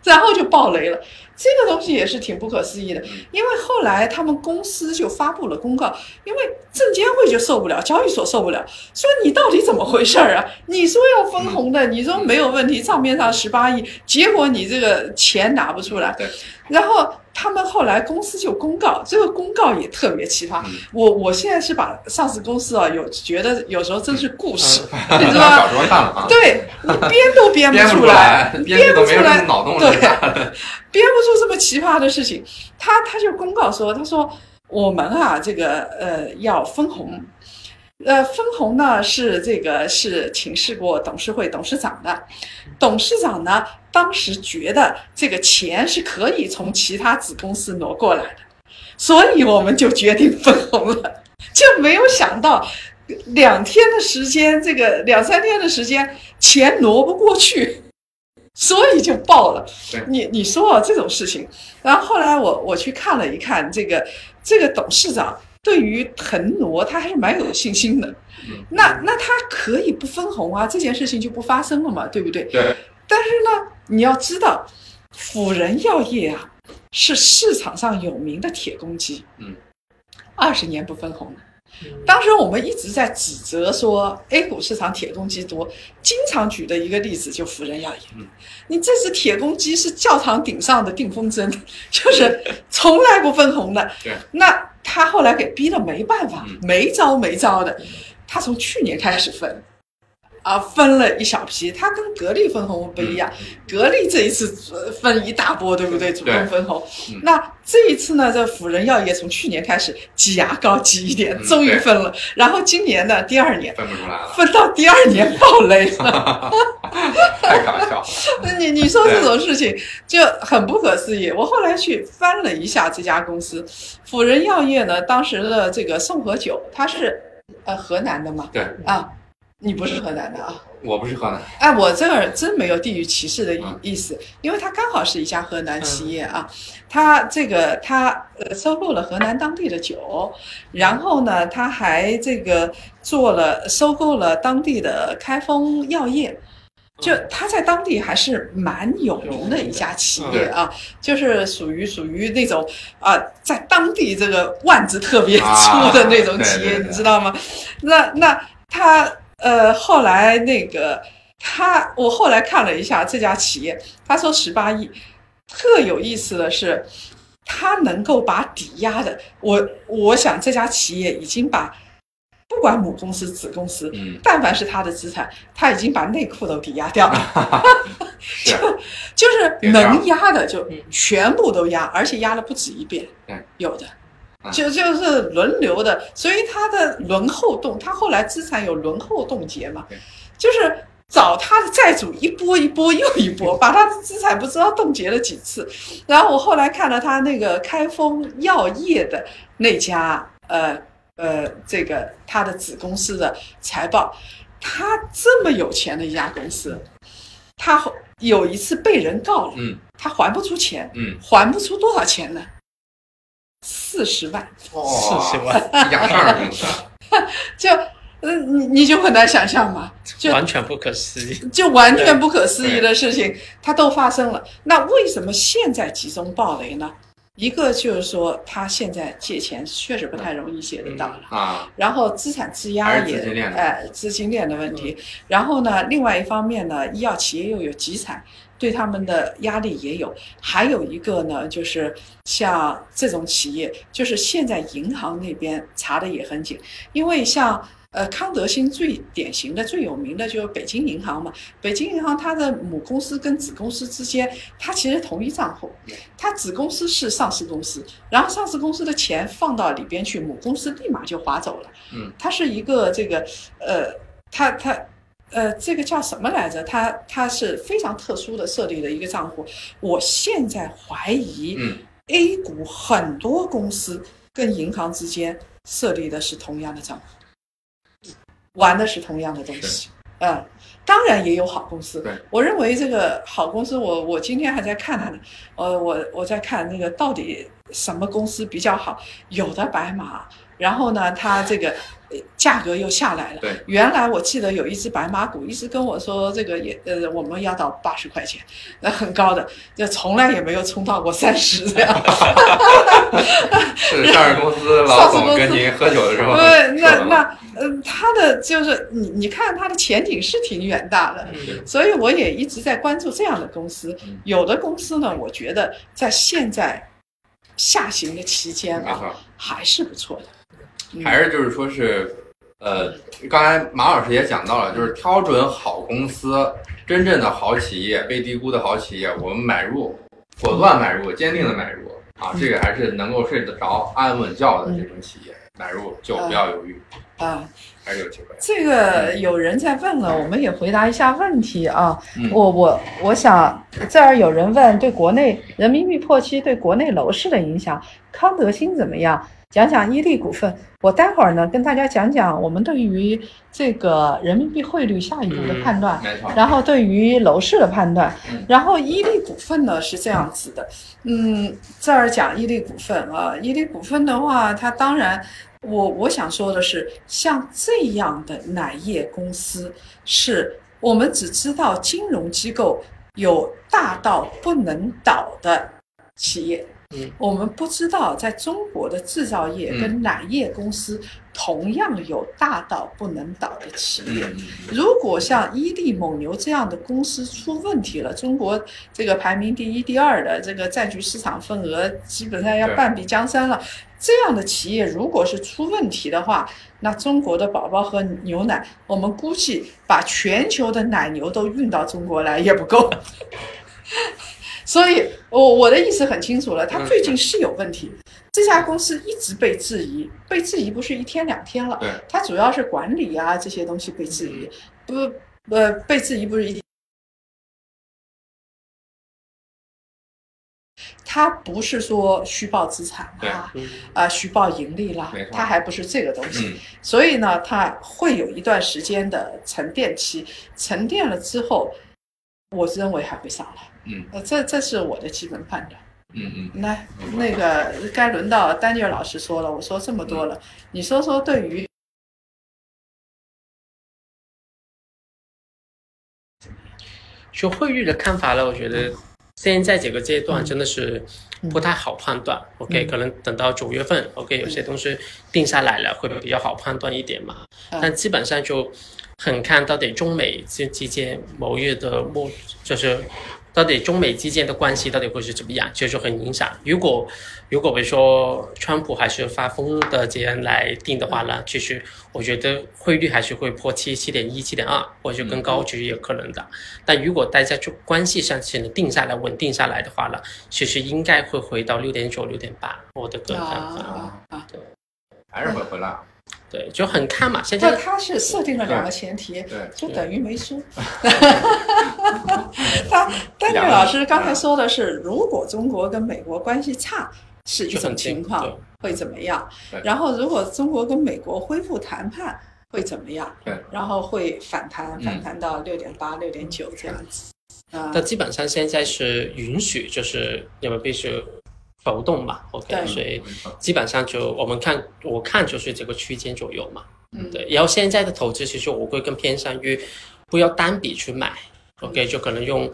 然后就爆雷了。这个东西也是挺不可思议的，因为后来他们公司就发布了公告，因为证监会就受不了，交易所受不了，说你到底怎么回事儿啊？你说要分红的，你说没有问题，账面上十八亿，结果你这个钱拿不出来，对，然后他们后来公司就公告，这个公告也特别奇葩。嗯我我现在是把上市公司啊，有觉得有时候真是故事，嗯 *laughs* 你知道小吗？时候看了啊，对你编都编编不出出来，编剧都没有这么脑洞对，编不出这么奇葩的事情。他他就公告说，他说我们啊，这个呃要分红，呃分红呢是这个是请示过董事会董事长的，董事长呢当时觉得这个钱是可以从其他子公司挪过来的，所以我们就决定分红了，就没有想到。两天的时间，这个两三天的时间，钱挪不过去，所以就爆了对。你你说这种事情，然后后来我我去看了一看，这个这个董事长对于腾挪他还是蛮有信心的。嗯那那他可以不分红啊，这件事情就不发生了嘛，对不对？对，但是呢，你要知道，辅仁药业啊是市场上有名的铁公鸡，嗯，二十年不分红的。当时我们一直在指责说 A 股市场铁公鸡多，经常举的一个例子就辅仁药业。嗯你这只铁公鸡是教堂顶上的定风针，*laughs* 就是从来不分红的。对，那他后来给逼得没办法，嗯没招没招的，他从去年开始分。啊，分了一小批，他跟格力分红不一样，格力这一次呃分一大波，对不对？主动分红。嗯那这一次呢，这辅仁药业从去年开始挤牙膏挤一点，嗯终于分了。然后今年呢，第二年分不出来了，分到第二年爆雷了。*laughs* *laughs* 太搞笑 *laughs* 了。那你你说这种事情就很不可思议。我后来去翻了一下这家公司，辅仁药业呢，当时的这个宋和酒，它是呃河南的嘛？对，啊，你不是河南的啊？我不是河南，哎，我这儿真没有地域歧视的意嗯意思，因为它刚好是一家河南企业啊，它这个它呃收购了河南当地的酒，然后呢，它还这个做了收购了当地的开封药业。就他在当地还是蛮有名的一家企业啊，就是属于属于那种啊、在当地这个腕子特别粗的那种企业，你知道吗？那那他呃后来那个他，我后来看了一下这家企业，他说十八亿，特有意思的是，他能够把抵押的，我我想这家企业已经把不管母公司、子公司，嗯，但凡是他的资产，他已经把内裤都抵押掉了，*laughs* 就，就是能压的就嗯。全部都压，而且压了不止一遍对，有的嗯。就就是轮流的，所以他的轮后冻，他后来资产有轮后冻结嘛，就是找他的债主一波一波又一波，把他的资产不知道冻结了几次。然后我后来看了他那个开封药业的那家呃呃这个他的子公司的财报，他这么有钱的一家公司，他有一次被人告了，嗯他还不出钱，嗯，还不出多少钱呢？四十万，四十万，压上了公司，*laughs* 就嗯，你你就很难想象嘛，就完全不可思议。就完全不可思议的事情，它都发生了。那为什么现在集中暴雷呢？一个就是说，他现在借钱确实不太容易借得到了。啊，然后资产质押也资金链的哎资金链的问题，然后呢，另外一方面呢，医药企业又有集采，对他们的压力也有。还有一个呢，就是像这种企业，就是现在银行那边查的也很紧，因为像。呃，康德新最典型的、最有名的就是北京银行嘛。北京银行它的母公司跟子公司之间，它其实同一账户，它子公司是上市公司，然后上市公司的钱放到里边去，母公司立马就划走了。嗯，它是一个这个呃，它它呃，这个叫什么来着？它它是非常特殊的设立的一个账户。我现在怀疑嗯 A 股很多公司跟银行之间设立的是同样的账户，玩的是同样的东西。嗯，当然也有好公司。我认为这个好公司，我我今天还在看它呢。呃，我我在看那个到底什么公司比较好，有的白马，然后呢，它这个呃价格又下来了。对，原来我记得有一只白马股一直跟我说这个也呃我们要到八十块钱，那很高的，就从来也没有冲到过三十这样。是上市公司老总跟您喝酒的时候对，那那嗯，它的就是你你看它的前景是挺远大的，嗯所以我也一直在关注这样的公司嗯。有的公司呢，我觉得在现在下行的期间啊，还是不错的。嗯还是就是说是，呃，刚才马老师也讲到了，就是挑准好公司，真正的好企业，被低估的好企业，我们买入，果断买入，坚定的买入啊，这个还是能够睡得着、安稳觉的这种企业，买入就不要犹豫，啊，还是有机会。这个有人在问了，我们也回答一下问题啊。嗯我我我想这儿有人问对国内人民币破七对国内楼市的影响，康德新怎么样？讲讲伊利股份。我待会儿呢跟大家讲讲我们对于这个人民币汇率下一步的判断。然后对于楼市的判断嗯，然后伊利股份呢是这样子的，嗯，这儿讲伊利股份啊，伊利股份的话，它当然，我我想说的是，像这样的奶业公司，是我们只知道金融机构有大到不能倒的企业。嗯，我们不知道在中国的制造业嗯跟奶业公司同样有大到不能倒的企业。嗯，如果像伊利、蒙牛这样的公司出问题了，中国这个排名第一、第二的这个占据市场份额基本上要半壁江山了。这样的企业如果是出问题的话，那中国的宝宝和牛奶，我们估计把全球的奶牛都运到中国来也不够。所以，我我的意思很清楚了，他最近是有问题。这家公司一直被质疑，被质疑不是一天两天了，对，它主要是管理啊这些东西被质疑，不呃被质疑不是一天，它不是说虚报资产啦，嗯啊、虚报盈利啦没错，它还不是这个东西，嗯。所以呢，它会有一段时间的沉淀期，沉淀了之后，我认为还会上来，嗯。呃，这这是我的基本判断。嗯嗯，来，那个该轮到丹尼尔老师说了，我说这么多了，你说说对于就汇率的看法呢，我觉得现在这个阶段真的是不太好判断。OK，可能等到九月份，OK，有些东西定下来了，会比较好判断一点嘛。嗯。但基本上就很看到底中美之之间某月的目，就是到底中美之间的关系到底会是怎么样，其实就很影响。如果如果比如说川普还是发疯的这样来定的话呢，其实我觉得汇率还是会破七七点一、七点二，或者更高，其实也有可能的。但如果大家就关系上是能定下来、稳定下来的话呢，其实应该会回到六点九、六点八，我的个人看法。啊对，还是会回来。对，就很看嘛。现不，在他是设定了两个前提，对，就等于没输。他 *laughs* 丹尼尔老师刚才说的是，如果中国跟美国关系差是一种情况，会怎么样？然后如果中国跟美国恢复谈判会怎么样？对，然后会反弹，嗯反弹到六点八、六点九这样子。啊，但基本上现在是允许，就是人民币是浮动吧，OK，所以基本上就我们看，我看就是这个区间左右嘛，嗯，对。然后现在的投资其实我会更偏向于不要单笔去买，OK，就可能用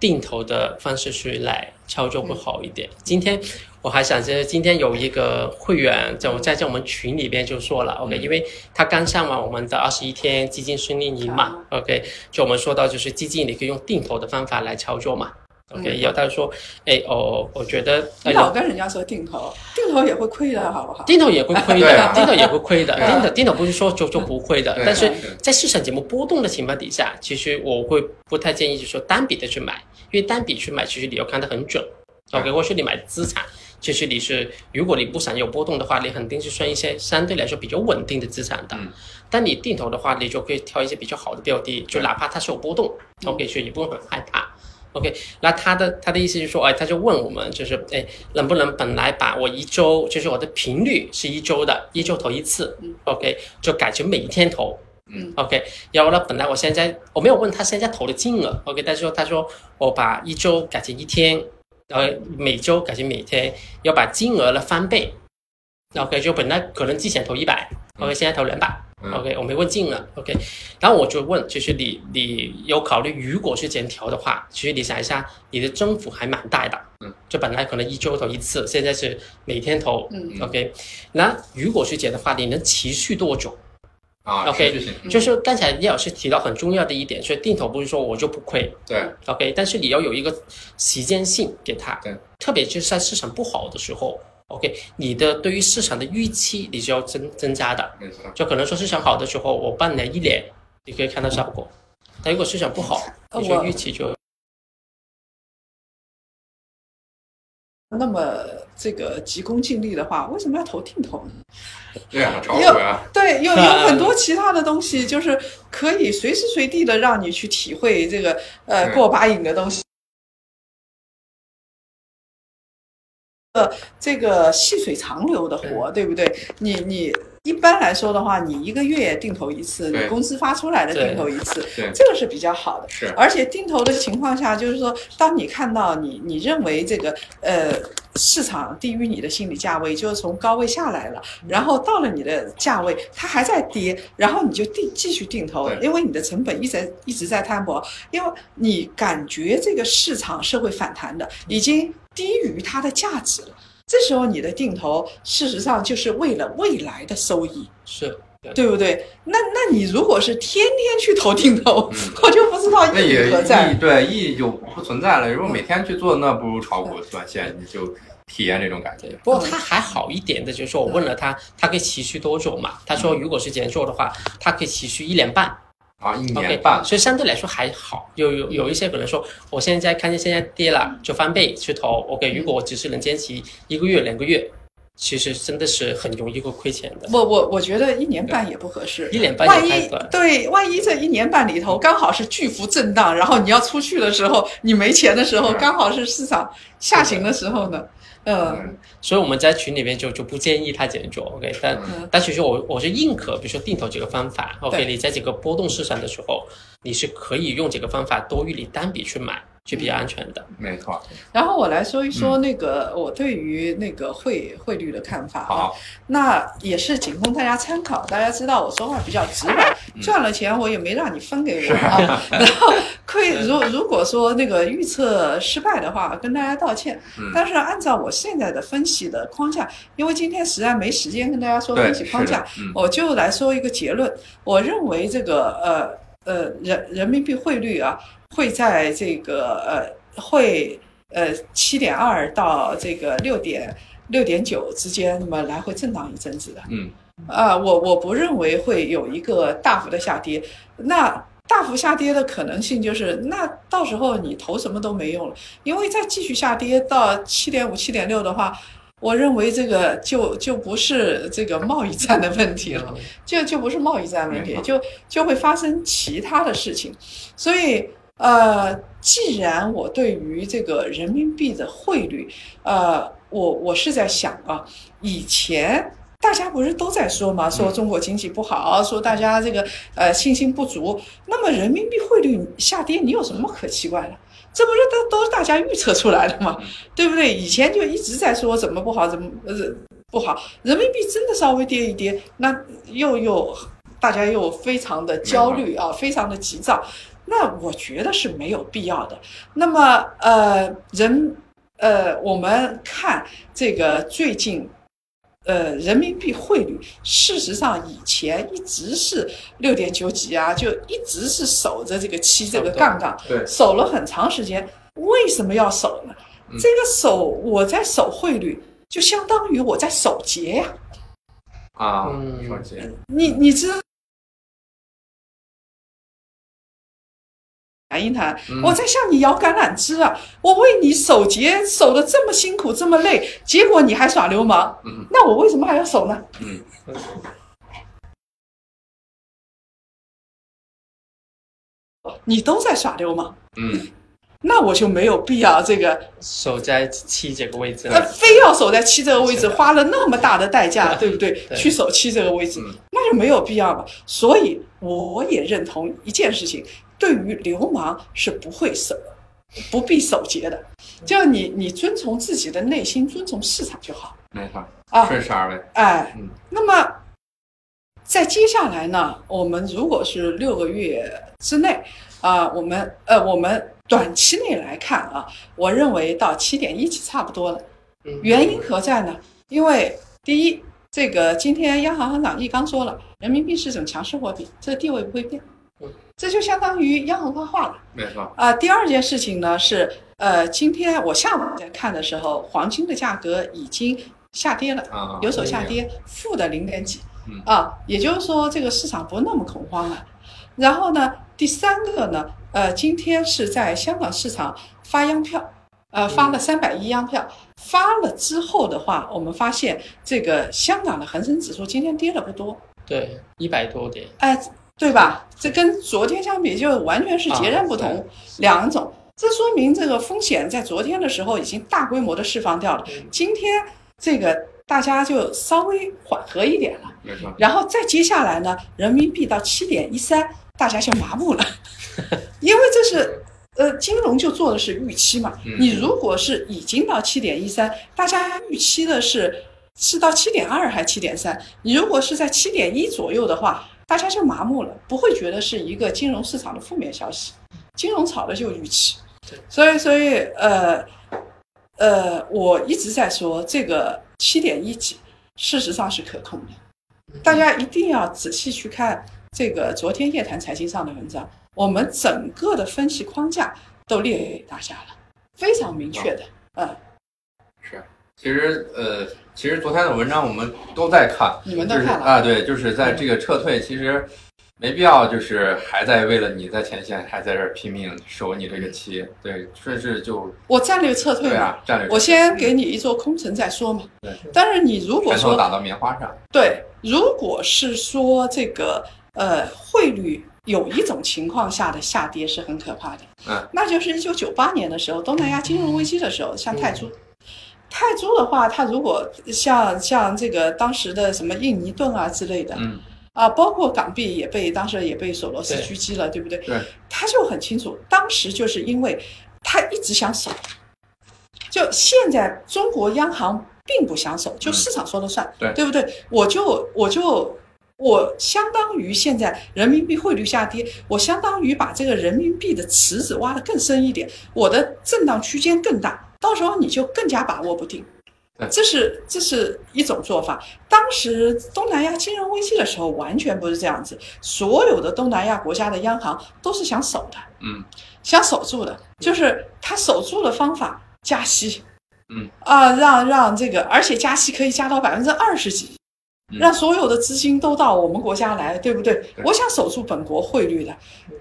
定投的方式去来操作会好一点。今天我还想着，今天有一个会员在我在在我们群里边就说了，OK，嗯因为他刚上完我们的二十一天基金训练营嘛，OK，就我们说到就是基金你可以用定投的方法来操作嘛。OK，嗯。然后他说，哎，哦，我觉得，你哎老跟人家说定投，定投也会亏的，好不好？定投也会亏的，定投也会亏的，定投定投不是说就就不会的，但是在市场节目波动的情况底下，其实我会不太建议就是说单笔的去买，因为单笔去买，其实你要看得很准。OK，或是你买资产，其实你是如果你不想有波动的话，你肯定是算一些相对来说比较稳定的资产的。嗯。但你定投的话，你就可以挑一些比较好的标的，就哪怕它是有波动，OK，所以你不会很害怕。OK，那他的他的意思就是说，哎，他就问我们，就是哎，能不能本来把我一周，就是我的频率是一周的，一周投一次嗯，OK，就改成每一天投，嗯，OK，然后呢，本来我现在我没有问他现在投的金额，OK，但是说他说我把一周改成一天，然后每周改成每天，要把金额呢翻倍，OK，就本来可能之前投一百，OK，现在投两百。嗯。OK，我没问进了，OK，然后我就问，就是你你有考虑，如果是减调的话，其实你想一下，你的增幅还蛮大的，嗯，就本来可能一周投一次，现在是每天投，嗯，OK，那如果是减的话，你能持续多久？啊 OK 就是刚才叶老师提到很重要的一点，所以定投不是说我就不亏。对，OK，但是你要有一个时间性给他，对，特别就是在市场不好的时候，OK，你的对于市场的预期你是要增增加的。没错就可能说市场好的时候，我半年一年你可以看到效果，但如果市场不好，呃你就我预期就那么这个急功近利的话，为什么要投定投呢？对啊炒股啊对，有有很多其他的东西，就是可以随时随地的让你去体会这个呃过把瘾的东西。个这个细水长流的活，对不对？你你一般来说的话，你一个月定投一次，你对。工资发出来的定投一次，这个是比较好的。是。而且定投的情况下，就是说，当你看到你你认为这个呃市场低于你的心理价位，就是从高位下来了，然后到了你的价位，它还在跌，然后你就定继续定投，因为你的成本一直一直在摊薄，因为你感觉这个市场是会反弹的，已经低于它的价值了。这时候你的定投，事实上就是为了未来的收益。是，对对不对？那那你如果是天天去投定投，嗯 *laughs* 我就不知道意义何在意。对意义就不存在了。如果每天去做，那不如炒股短线，你就体验这种感觉。不过他还好一点的，就是说我问了他，它可以持续多久嘛？他说如果是这样做的话，他可以持续一年半。啊，一年半，所以相对来说还好。有有有一些可能说，我现在看见现在跌了，就翻倍去投。OK，如果我只是能坚持一个月、两个月，其实真的是很容易会亏钱的。我我我觉得一年半也不合适。一年半万一也太短。对，万一这一年半里头刚好是巨幅震荡，然后你要出去的时候，你没钱的时候，刚好是市场下行的时候呢，呃，嗯所以我们在群里面就就不建议他这样做，OK？但、嗯但其实我我是认可，比如说定投这个方法，OK？你在这个波动市场的时候，你是可以用这个方法多于你单笔去买，就比较安全的。没错。然后我来说一说嗯那个我对于那个汇汇率的看法啊。那也是仅供大家参考。大家知道我说话比较直白，赚了钱我也没让你分给我啊。*laughs* 然后亏如如果说那个预测失败的话，跟大家道歉。嗯但是按照我现在的分析的框架，因为今天实在没时间跟大家说，分析框架，，嗯，我就来说一个结论。我认为这个呃呃人人民币汇率啊，会在这个呃会呃七点二到这个六点六点九之间，那么来回震荡一阵子的。嗯，啊、我我不认为会有一个大幅的下跌。那大幅下跌的可能性就是，那到时候你投什么都没用了，因为再继续下跌到七点五、七点六的话，我认为这个就就不是这个贸易战的问题了。*laughs* 就就不是贸易战问题就就会发生其他的事情。所以，呃，既然我对于这个人民币的汇率，呃，我我是在想啊，以前。大家不是都在说嘛？说中国经济不好，说大家这个呃信心不足。那么人民币汇率下跌，你有什么可奇怪的？这不是都都是大家预测出来的吗？对不对？以前就一直在说怎么不好，怎么呃不好，人民币真的稍微跌一跌，那又又大家又非常的焦虑啊，非常的急躁，那我觉得是没有必要的。那么呃，人呃，我们看这个最近。呃，人民币汇率事实上以前一直是六点九几啊，就一直是守着这个七这个杠杠，对，守了很长时间。为什么要守呢？嗯这个守我在守汇率，就相当于我在守节呀、啊，嗯手机，你你知道？谈一谈，嗯。我在向你摇橄榄枝啊！我为你守节守的这么辛苦，这么累，结果你还耍流氓，嗯。那我为什么还要守呢？嗯，你都在耍流氓，嗯，那我就没有必要这个守在七这个位置，呃，非要守在七这个位置，花了那么大的代价，对。不对？对。去守七这个位置嗯，那就没有必要了。所以我也认同一件事情，对于流氓是不会守、不必守节的。就你你遵从自己的内心，遵从市场就好没错，啊。顺势而为，哎嗯，那么在接下来呢，我们如果是六个月之内啊、我们呃，我们短期内来看啊，我认为到七点一起差不多了。嗯原因何在呢？因为第一，这个今天央行行长易纲说了，人民币是一种强势货币，这个地位不会变嗯，这就相当于央行发话了。没错，啊、第二件事情呢是，呃，今天我下午在看的时候，黄金的价格已经下跌了，啊，有所下跌，负的零点几嗯，啊，也就是说这个市场不那么恐慌了。然后呢，第三个呢，呃，今天是在香港市场发央票，呃，发了三百亿央票，发了之后的话，我们发现这个香港的恒生指数今天跌了不多，对一百多点，哎，对吧？这跟昨天相比就完全是截然不同啊两种。这说明这个风险在昨天的时候已经大规模的释放掉了，今天这个大家就稍微缓和一点了。没错，然后再接下来呢，人民币到七点一三，大家就麻木了，*laughs* 因为这是呃金融就做的是预期嘛。嗯你如果是已经到七点一三，大家预期的是是到七点二还是七点三？你如果是在七点一左右的话，大家就麻木了，不会觉得是一个金融市场的负面消息。金融炒的就是预期，所以所以呃呃，我一直在说这个七点一几，事实上是可控的。大家一定要仔细去看这个昨天夜谈财经上的文章，我们整个的分析框架都列给大家了，非常明确的。嗯，是。其实呃，其实昨天的文章我们都在看，你们都看了就是啊，对，就是在这个撤退，其实没必要，就是还在为了你在前线，还在这儿拼命守你这个旗，对，顺势就我战略撤退，对啊，战略我先给你一座空城再说嘛。对，但是你如果说打到棉花上，对，如果是说这个呃汇率有一种情况下的下跌是很可怕的，嗯，那就是一九九八年的时候，东南亚金融危机的时候，像泰铢。泰铢的话，它如果像像这个当时的什么印尼盾啊之类的，嗯，啊，包括港币也被当时也被索罗斯狙击了，对不对？对，他就很清楚，当时就是因为他一直想守，就现在中国央行并不想守，就市场说了算，对。对不对？我就我就我相当于现在人民币汇率下跌，我相当于把这个人民币的池子挖得更深一点，我的震荡区间更大，到时候你就更加把握不定。这是这是一种做法。当时东南亚金融危机的时候，完全不是这样子，所有的东南亚国家的央行都是想守的，嗯，想守住的，就是他守住的方法加息，嗯啊，让让这个，而且加息可以加到百分之二十几，嗯让所有的资金都到我们国家来，对不对？对我想守住本国汇率的，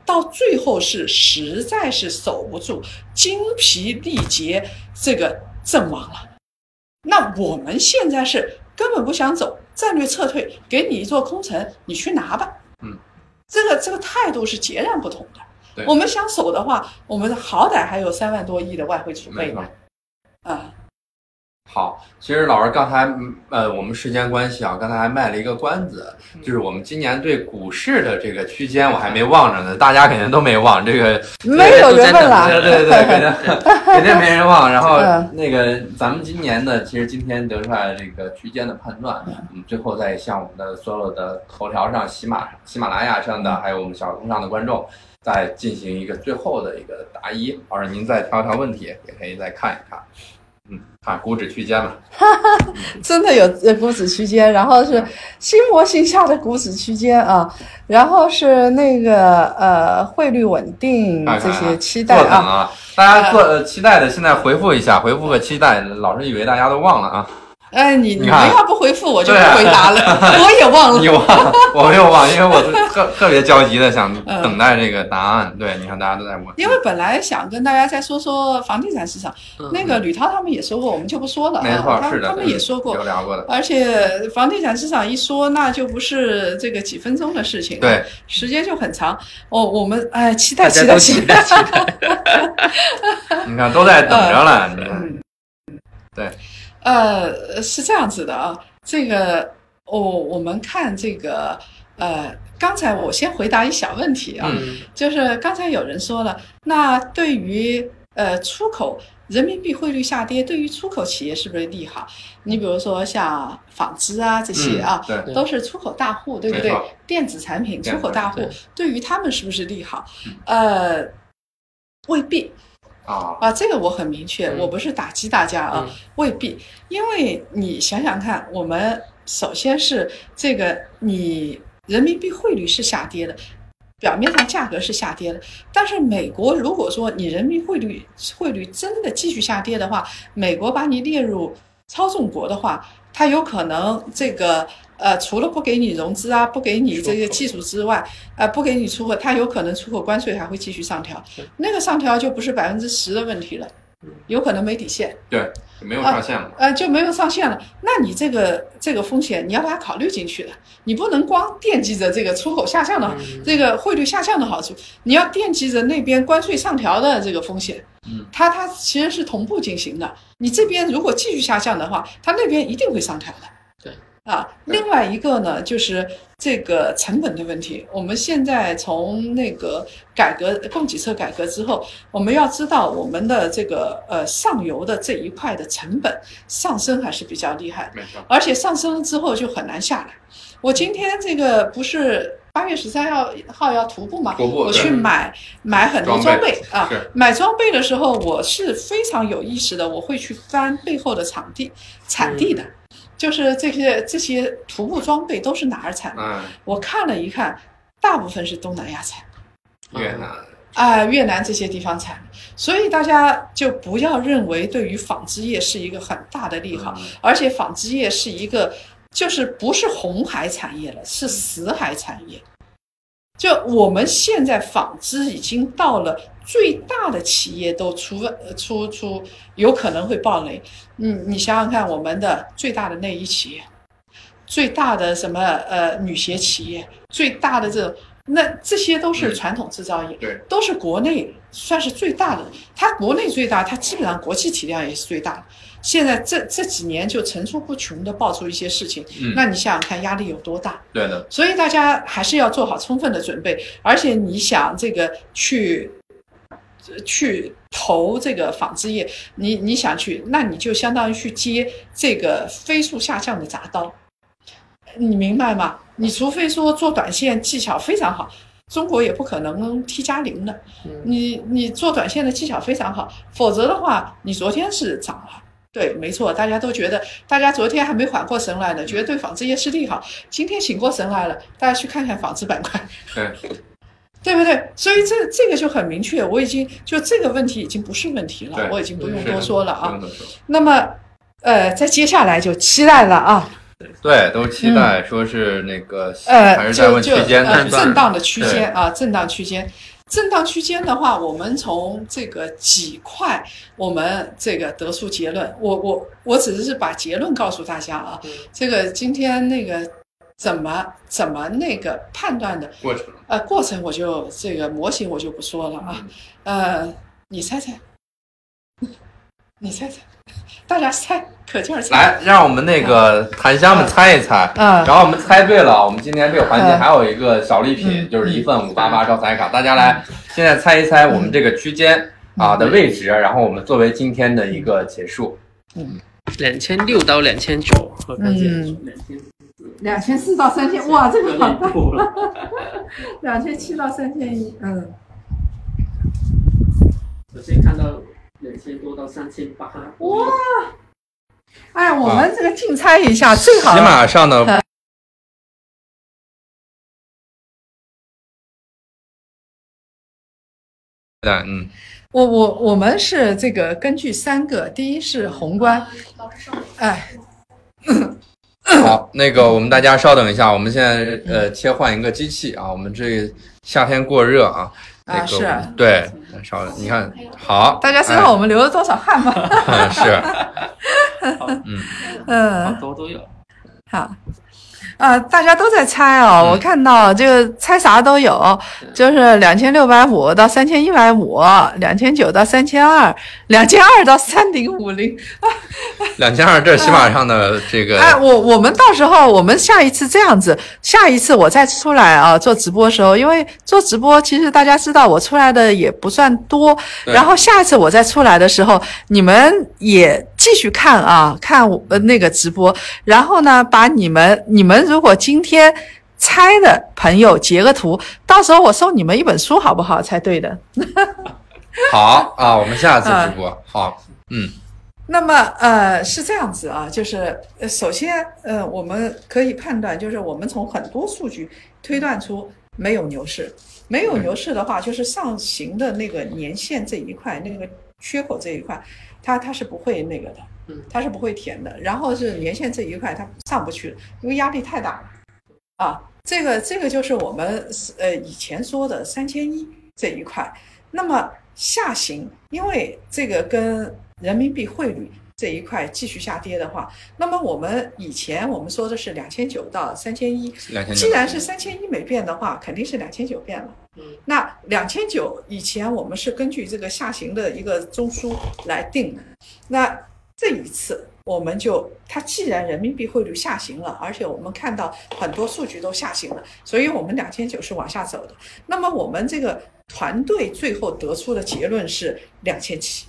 到最后是实在是守不住，精疲力竭，这个阵亡了。那我们现在是根本不想走，战略撤退，给你一座空城，你去拿吧。嗯，这个这个态度是截然不同的。我们想守的话，我们好歹还有三万多亿的外汇储备呢。啊，好，其实老师刚才嗯呃，我们时间关系啊，刚才还卖了一个关子，嗯就是我们今年对股市的这个区间我还没忘着呢，大家肯定都没忘这个。没有人问了。对对对，肯定肯定没人忘。然后嗯那个咱们今年呢，其实今天得出来这个区间的判断，嗯我们最后再向我们的所有的头条上、喜马喜马拉雅上的，还有我们小红上的观众，再进行一个最后的一个答疑。老师您再挑挑问题，也可以再看一看。嗯，看股指区间嘛。*laughs* 真的有呃股指区间，然后是新模型下的股指区间啊，然后是那个呃汇率稳定这些期待啊，啊，大家做呃期待的，现在回复一下，回复个期待。老是以为大家都忘了啊，哎，你你们要不回复我就不回答了，*laughs* 我也忘了你。忘了，*laughs* 我没有忘，因为我是特特别焦急的想嗯等待这个答案。对，你看大家都在问，因为本来想跟大家再说说房地产市场，那个吕涛他们也说过，我们就不说了没错，他是的，他们也说过有，聊过的。而且房地产市场一说，那就不是这个几分钟的事情，对，时间就很长。哦，我们哎，期待期待期期待。期待。你看都在等着了。你看嗯，对，呃，是这样子的啊，这个我、我们看这个呃，刚才我先回答一小问题啊，嗯就是刚才有人说了，那对于呃出口人民币汇率下跌，对于出口企业是不是利好？你比如说像纺织啊这些啊，嗯对，都是出口大户，对不对？电子产品出口大户对，对于他们是不是利好？呃，未必啊，啊，这个我很明确，嗯。我不是打击大家啊，嗯。未必，因为你想想看，我们首先是这个你人民币汇率是下跌的。表面上价格是下跌的，但是美国如果说你人民币汇率汇率真的继续下跌的话，美国把你列入操纵国的话，它有可能这个呃除了不给你融资啊，不给你这些技术之外，呃不给你出口，它有可能出口关税还会继续上调，那个上调就不是百分之十的问题了。有可能没底线，对，没有上限了。呃，就没有上限了。那你这个这个风险你要把它考虑进去的，你不能光惦记着这个出口下降的这个汇率下降的好处，你要惦记着那边关税上调的这个风险。嗯，它它其实是同步进行的。你这边如果继续下降的话，它那边一定会上调的。对。啊，另外一个呢，就是这个成本的问题。我们现在从那个改革供给侧改革之后，我们要知道我们的这个呃上游的这一块的成本上升还是比较厉害，没错。而且上升了之后就很难下来。我今天这个不是八月十三号号要徒步嘛？徒步。我去买买很多装备啊，买装备的时候我是非常有意识的，我会去翻背后的场地产地的。就是这些这些徒步装备都是哪儿产的？嗯，我看了一看，大部分是东南亚产，越南啊，越南这些地方产。所以大家就不要认为对于纺织业是一个很大的利好，而且纺织业是一个就是不是红海产业了，是死海产业。就我们现在纺织已经到了最大的企业都出出出有可能会爆雷，嗯，你想想看，我们的最大的内衣企业，最大的什么呃女鞋企业，最大的这种，那这些都是传统制造业，对，都是国内算是最大的，它国内最大，它基本上国际体量也是最大的。现在这这几年就层出不穷的爆出一些事情，那你想想看压力有多大？对的。所以大家还是要做好充分的准备，而且你想这个去去投这个纺织业，你你想去，那你就相当于去接这个飞速下降的铡刀，你明白吗？你除非说做短线技巧非常好，中国也不可能 T 加零的，你你做短线的技巧非常好，否则的话，你昨天是涨了。对，没错，大家都觉得，大家昨天还没缓过神来呢，觉得对纺织业是利好，今天醒过神来了，大家去看看纺织板块，对，*laughs* 对不对？所以这这个就很明确，我已经就这个问题已经不是问题了，我已经不用多说了啊。那么，呃，在接下来就期待了啊。对，都期待说是那个呃，还是在问区间震荡的区间啊，震荡区间。震荡区间的话，我们从这个几块，我们这个得出结论。我我我只是把结论告诉大家啊。这个今天那个怎么怎么那个判断的过程？呃，过程我就这个模型我就不说了啊。呃，你猜猜，*laughs* 你猜猜。大家猜，可劲儿猜！来，让我们那个檀香们猜一猜。嗯。然后我们猜对了，我们今天这个环节还有一个小礼品，就是一份五八八招财卡。大家来，现在猜一猜我们这个区间啊的位置，然后我们作为今天的一个结束。嗯，两千六到两千九，嗯，两千两千四到三千，哇，这个好大。*laughs* 两千七到三千一，嗯。我先看到。两千多到三千八，哇！哎，我们这个竞猜一下，最好起码上的。*laughs* 对，嗯。我我我们是这个根据三个，第一是宏观，哎。好，那个我们大家稍等一下，我们现在呃切换一个机器啊，我们这夏天过热啊。啊，是。对，少你看好，大家知道我们流了多少汗吗？是，*laughs* 嗯。嗯，好多都有，好。啊，大家都在猜哦，我看到这个猜啥都有，就是两千六百五到三千一百五，两千九到三千二，两千二到三零五零，*laughs* 两千二这是喜马上的这个。哎，我我们到时候我们下一次这样子，下一次我再出来啊做直播的时候，因为做直播其实大家知道我出来的也不算多，然后下一次我再出来的时候，你们也继续看啊，看我那个直播，然后呢把你们你们。如果今天猜的朋友截个图，到时候我送你们一本书，好不好？猜对的。*laughs* 好啊，我们下次直播。好，嗯。那么呃是这样子啊，就是首先呃我们可以判断，就是我们从很多数据推断出没有牛市，没有牛市的话，就是上行的那个年限这一块，那个缺口这一块，它它是不会那个的。它是不会填的，然后是年限这一块它上不去，因为压力太大了啊。这个这个就是我们呃以前说的三千一这一块。那么下行，因为这个跟人民币汇率这一块继续下跌的话，那么我们以前我们说的是两千九到三千一，既然是三千一没变的话，肯定是两千九变了。那两千九以前我们是根据这个下行的一个中枢来定的，那这一次我们就它既然人民币汇率下行了，而且我们看到很多数据都下行了，所以我们两千九是往下走的。那么我们这个团队最后得出的结论是两千七。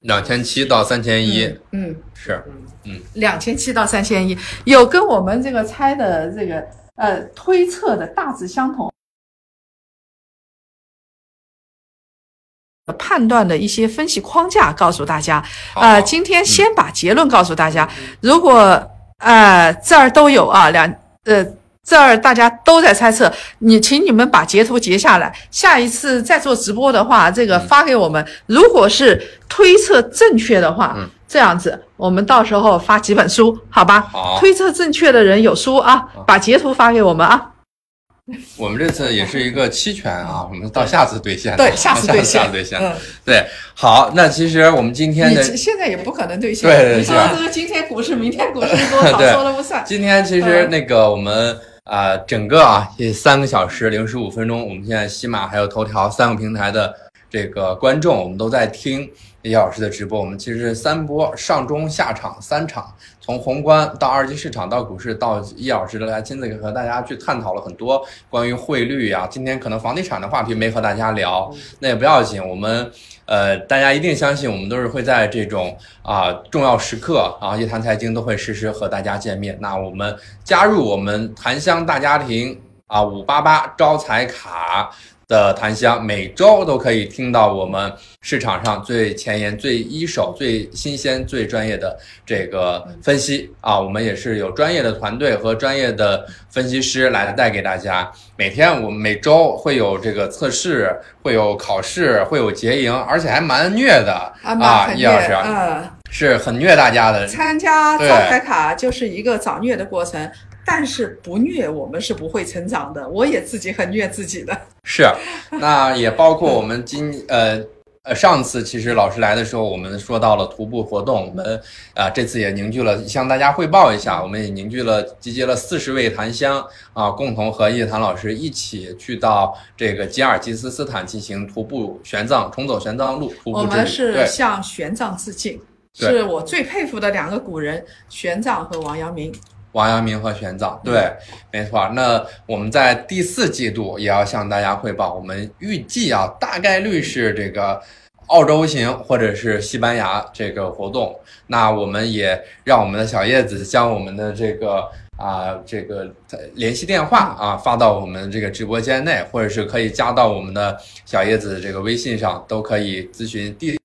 两千七到三千一，嗯，是嗯，两千七到三千一，有跟我们这个猜的这个呃推测的大致相同。判断的一些分析框架告诉大家，啊呃，今天先把结论告诉大家。如果呃这儿都有啊，两呃这儿大家都在猜测，你请你们把截图截下来，下一次再做直播的话，这个发给我们。如果是推测正确的话，嗯这样子我们到时候发几本书，好吧？好推测正确的人有书啊，把截图发给我们啊。*laughs* 我们这次也是一个期权啊，我们到下次兑现，对，下次兑现，下次兑现。嗯，对，好，那其实我们今天的现在也不可能兑现。对对对你说这个今天股市，明天股市多 *laughs* 少说了不算。今天其实那个我们啊、呃整个啊这三个小时零十五分钟，我们现在喜马还有头条三个平台的这个观众，我们都在听叶老师的直播。我们其实是三波上中下场三场，从宏观到二级市场到股市到叶老师来亲自和大家去探讨了很多关于汇率啊。今天可能房地产的话题没和大家聊，那也不要紧，我们。呃，大家一定相信，我们都是会在这种啊、重要时刻啊，夜谈财经都会实时和大家见面。那我们加入我们檀香大家庭啊，五八八招财卡的檀香，每周都可以听到我们市场上最前沿、最一手、最新鲜、最专业的这个分析啊。我们也是有专业的团队和专业的分析师来带给大家。每天我们每周会有这个测试，会有考试，会有结营，而且还蛮虐的啊，叶老师嗯，是很虐大家的。参加对招牌卡就是一个早虐的过程，但是不虐我们是不会成长的。我也自己很虐自己的。*laughs* 是，那也包括我们今呃呃上次其实老师来的时候，我们说到了徒步活动，我们啊、这次也凝聚了向大家汇报一下，我们也凝聚了集结了四十位檀香啊，共同和叶檀老师一起去到这个吉尔吉斯斯坦进行徒步玄奘重走玄奘路。我们是向玄奘致敬，是我最佩服的两个古人，玄奘和王阳明。王阳明和玄奘，对，没错。那我们在第四季度也要向大家汇报，我们预计啊，大概率是这个澳洲行或者是西班牙这个活动。那我们也让我们的小叶子将我们的这个啊这个联系电话啊发到我们这个直播间内，或者是可以加到我们的小叶子这个微信上，都可以咨询地。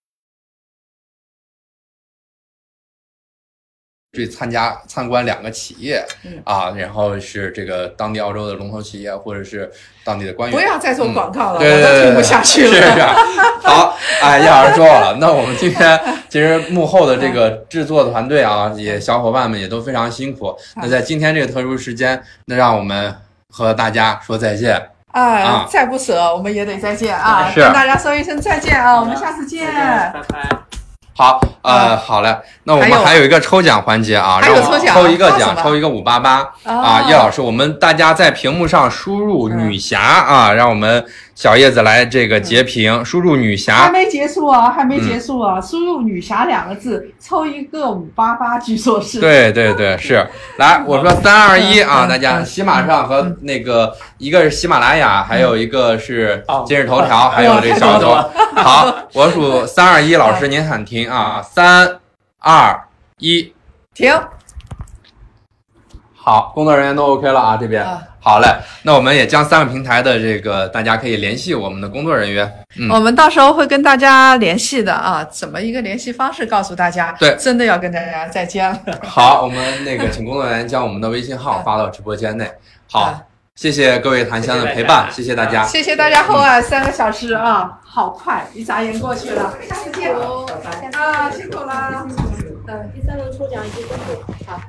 去参加参观两个企业，嗯啊，然后是这个当地澳洲的龙头企业，或者是当地的官员。不要再做广告了，对对对对我都听不下去了。是是，好，哎，叶老师说了，那我们今天其实幕后的这个制作团队啊，也小伙伴们也都非常辛苦。那在今天这个特殊时间，那让我们和大家说再见。啊啊，再不舍，我们也得再见啊！跟大家说一声再见啊，我们下次见。拜拜。好，呃，好嘞，那我们还有一个抽奖环节啊，让我们抽一个奖，抽一个五八八。啊，啊叶老师，我们大家在屏幕上输入“嗯女侠”啊，让我们小叶子来这个截屏，输入“女侠还没结束啊，还没结束啊！输入“女侠”两个字，抽一个五八八，据说”，是。对对对，*laughs* 是，来，我说三二一啊，嗯大家嗯喜马上和那个一个是喜马拉雅，还有一个是哦今日头条，还有这个小头。*laughs* 好，我数三二一，老师您喊停啊，三二一。停。好，工作人员都 OK 了啊，这边、啊好嘞。那我们也将三个平台的这个，大家可以联系我们的工作人员。嗯我们到时候会跟大家联系的啊，怎么一个联系方式告诉大家？对真的要跟大家再见了。好，我们那个请工作人员将我们的微信号发到直播间内。好啊，谢谢各位檀香的陪伴，谢谢大家。谢谢大家厚爱三个小时啊，好快，一眨眼过去了。下次见好，啊，辛苦啦。嗯，第三轮抽奖已经公布，好。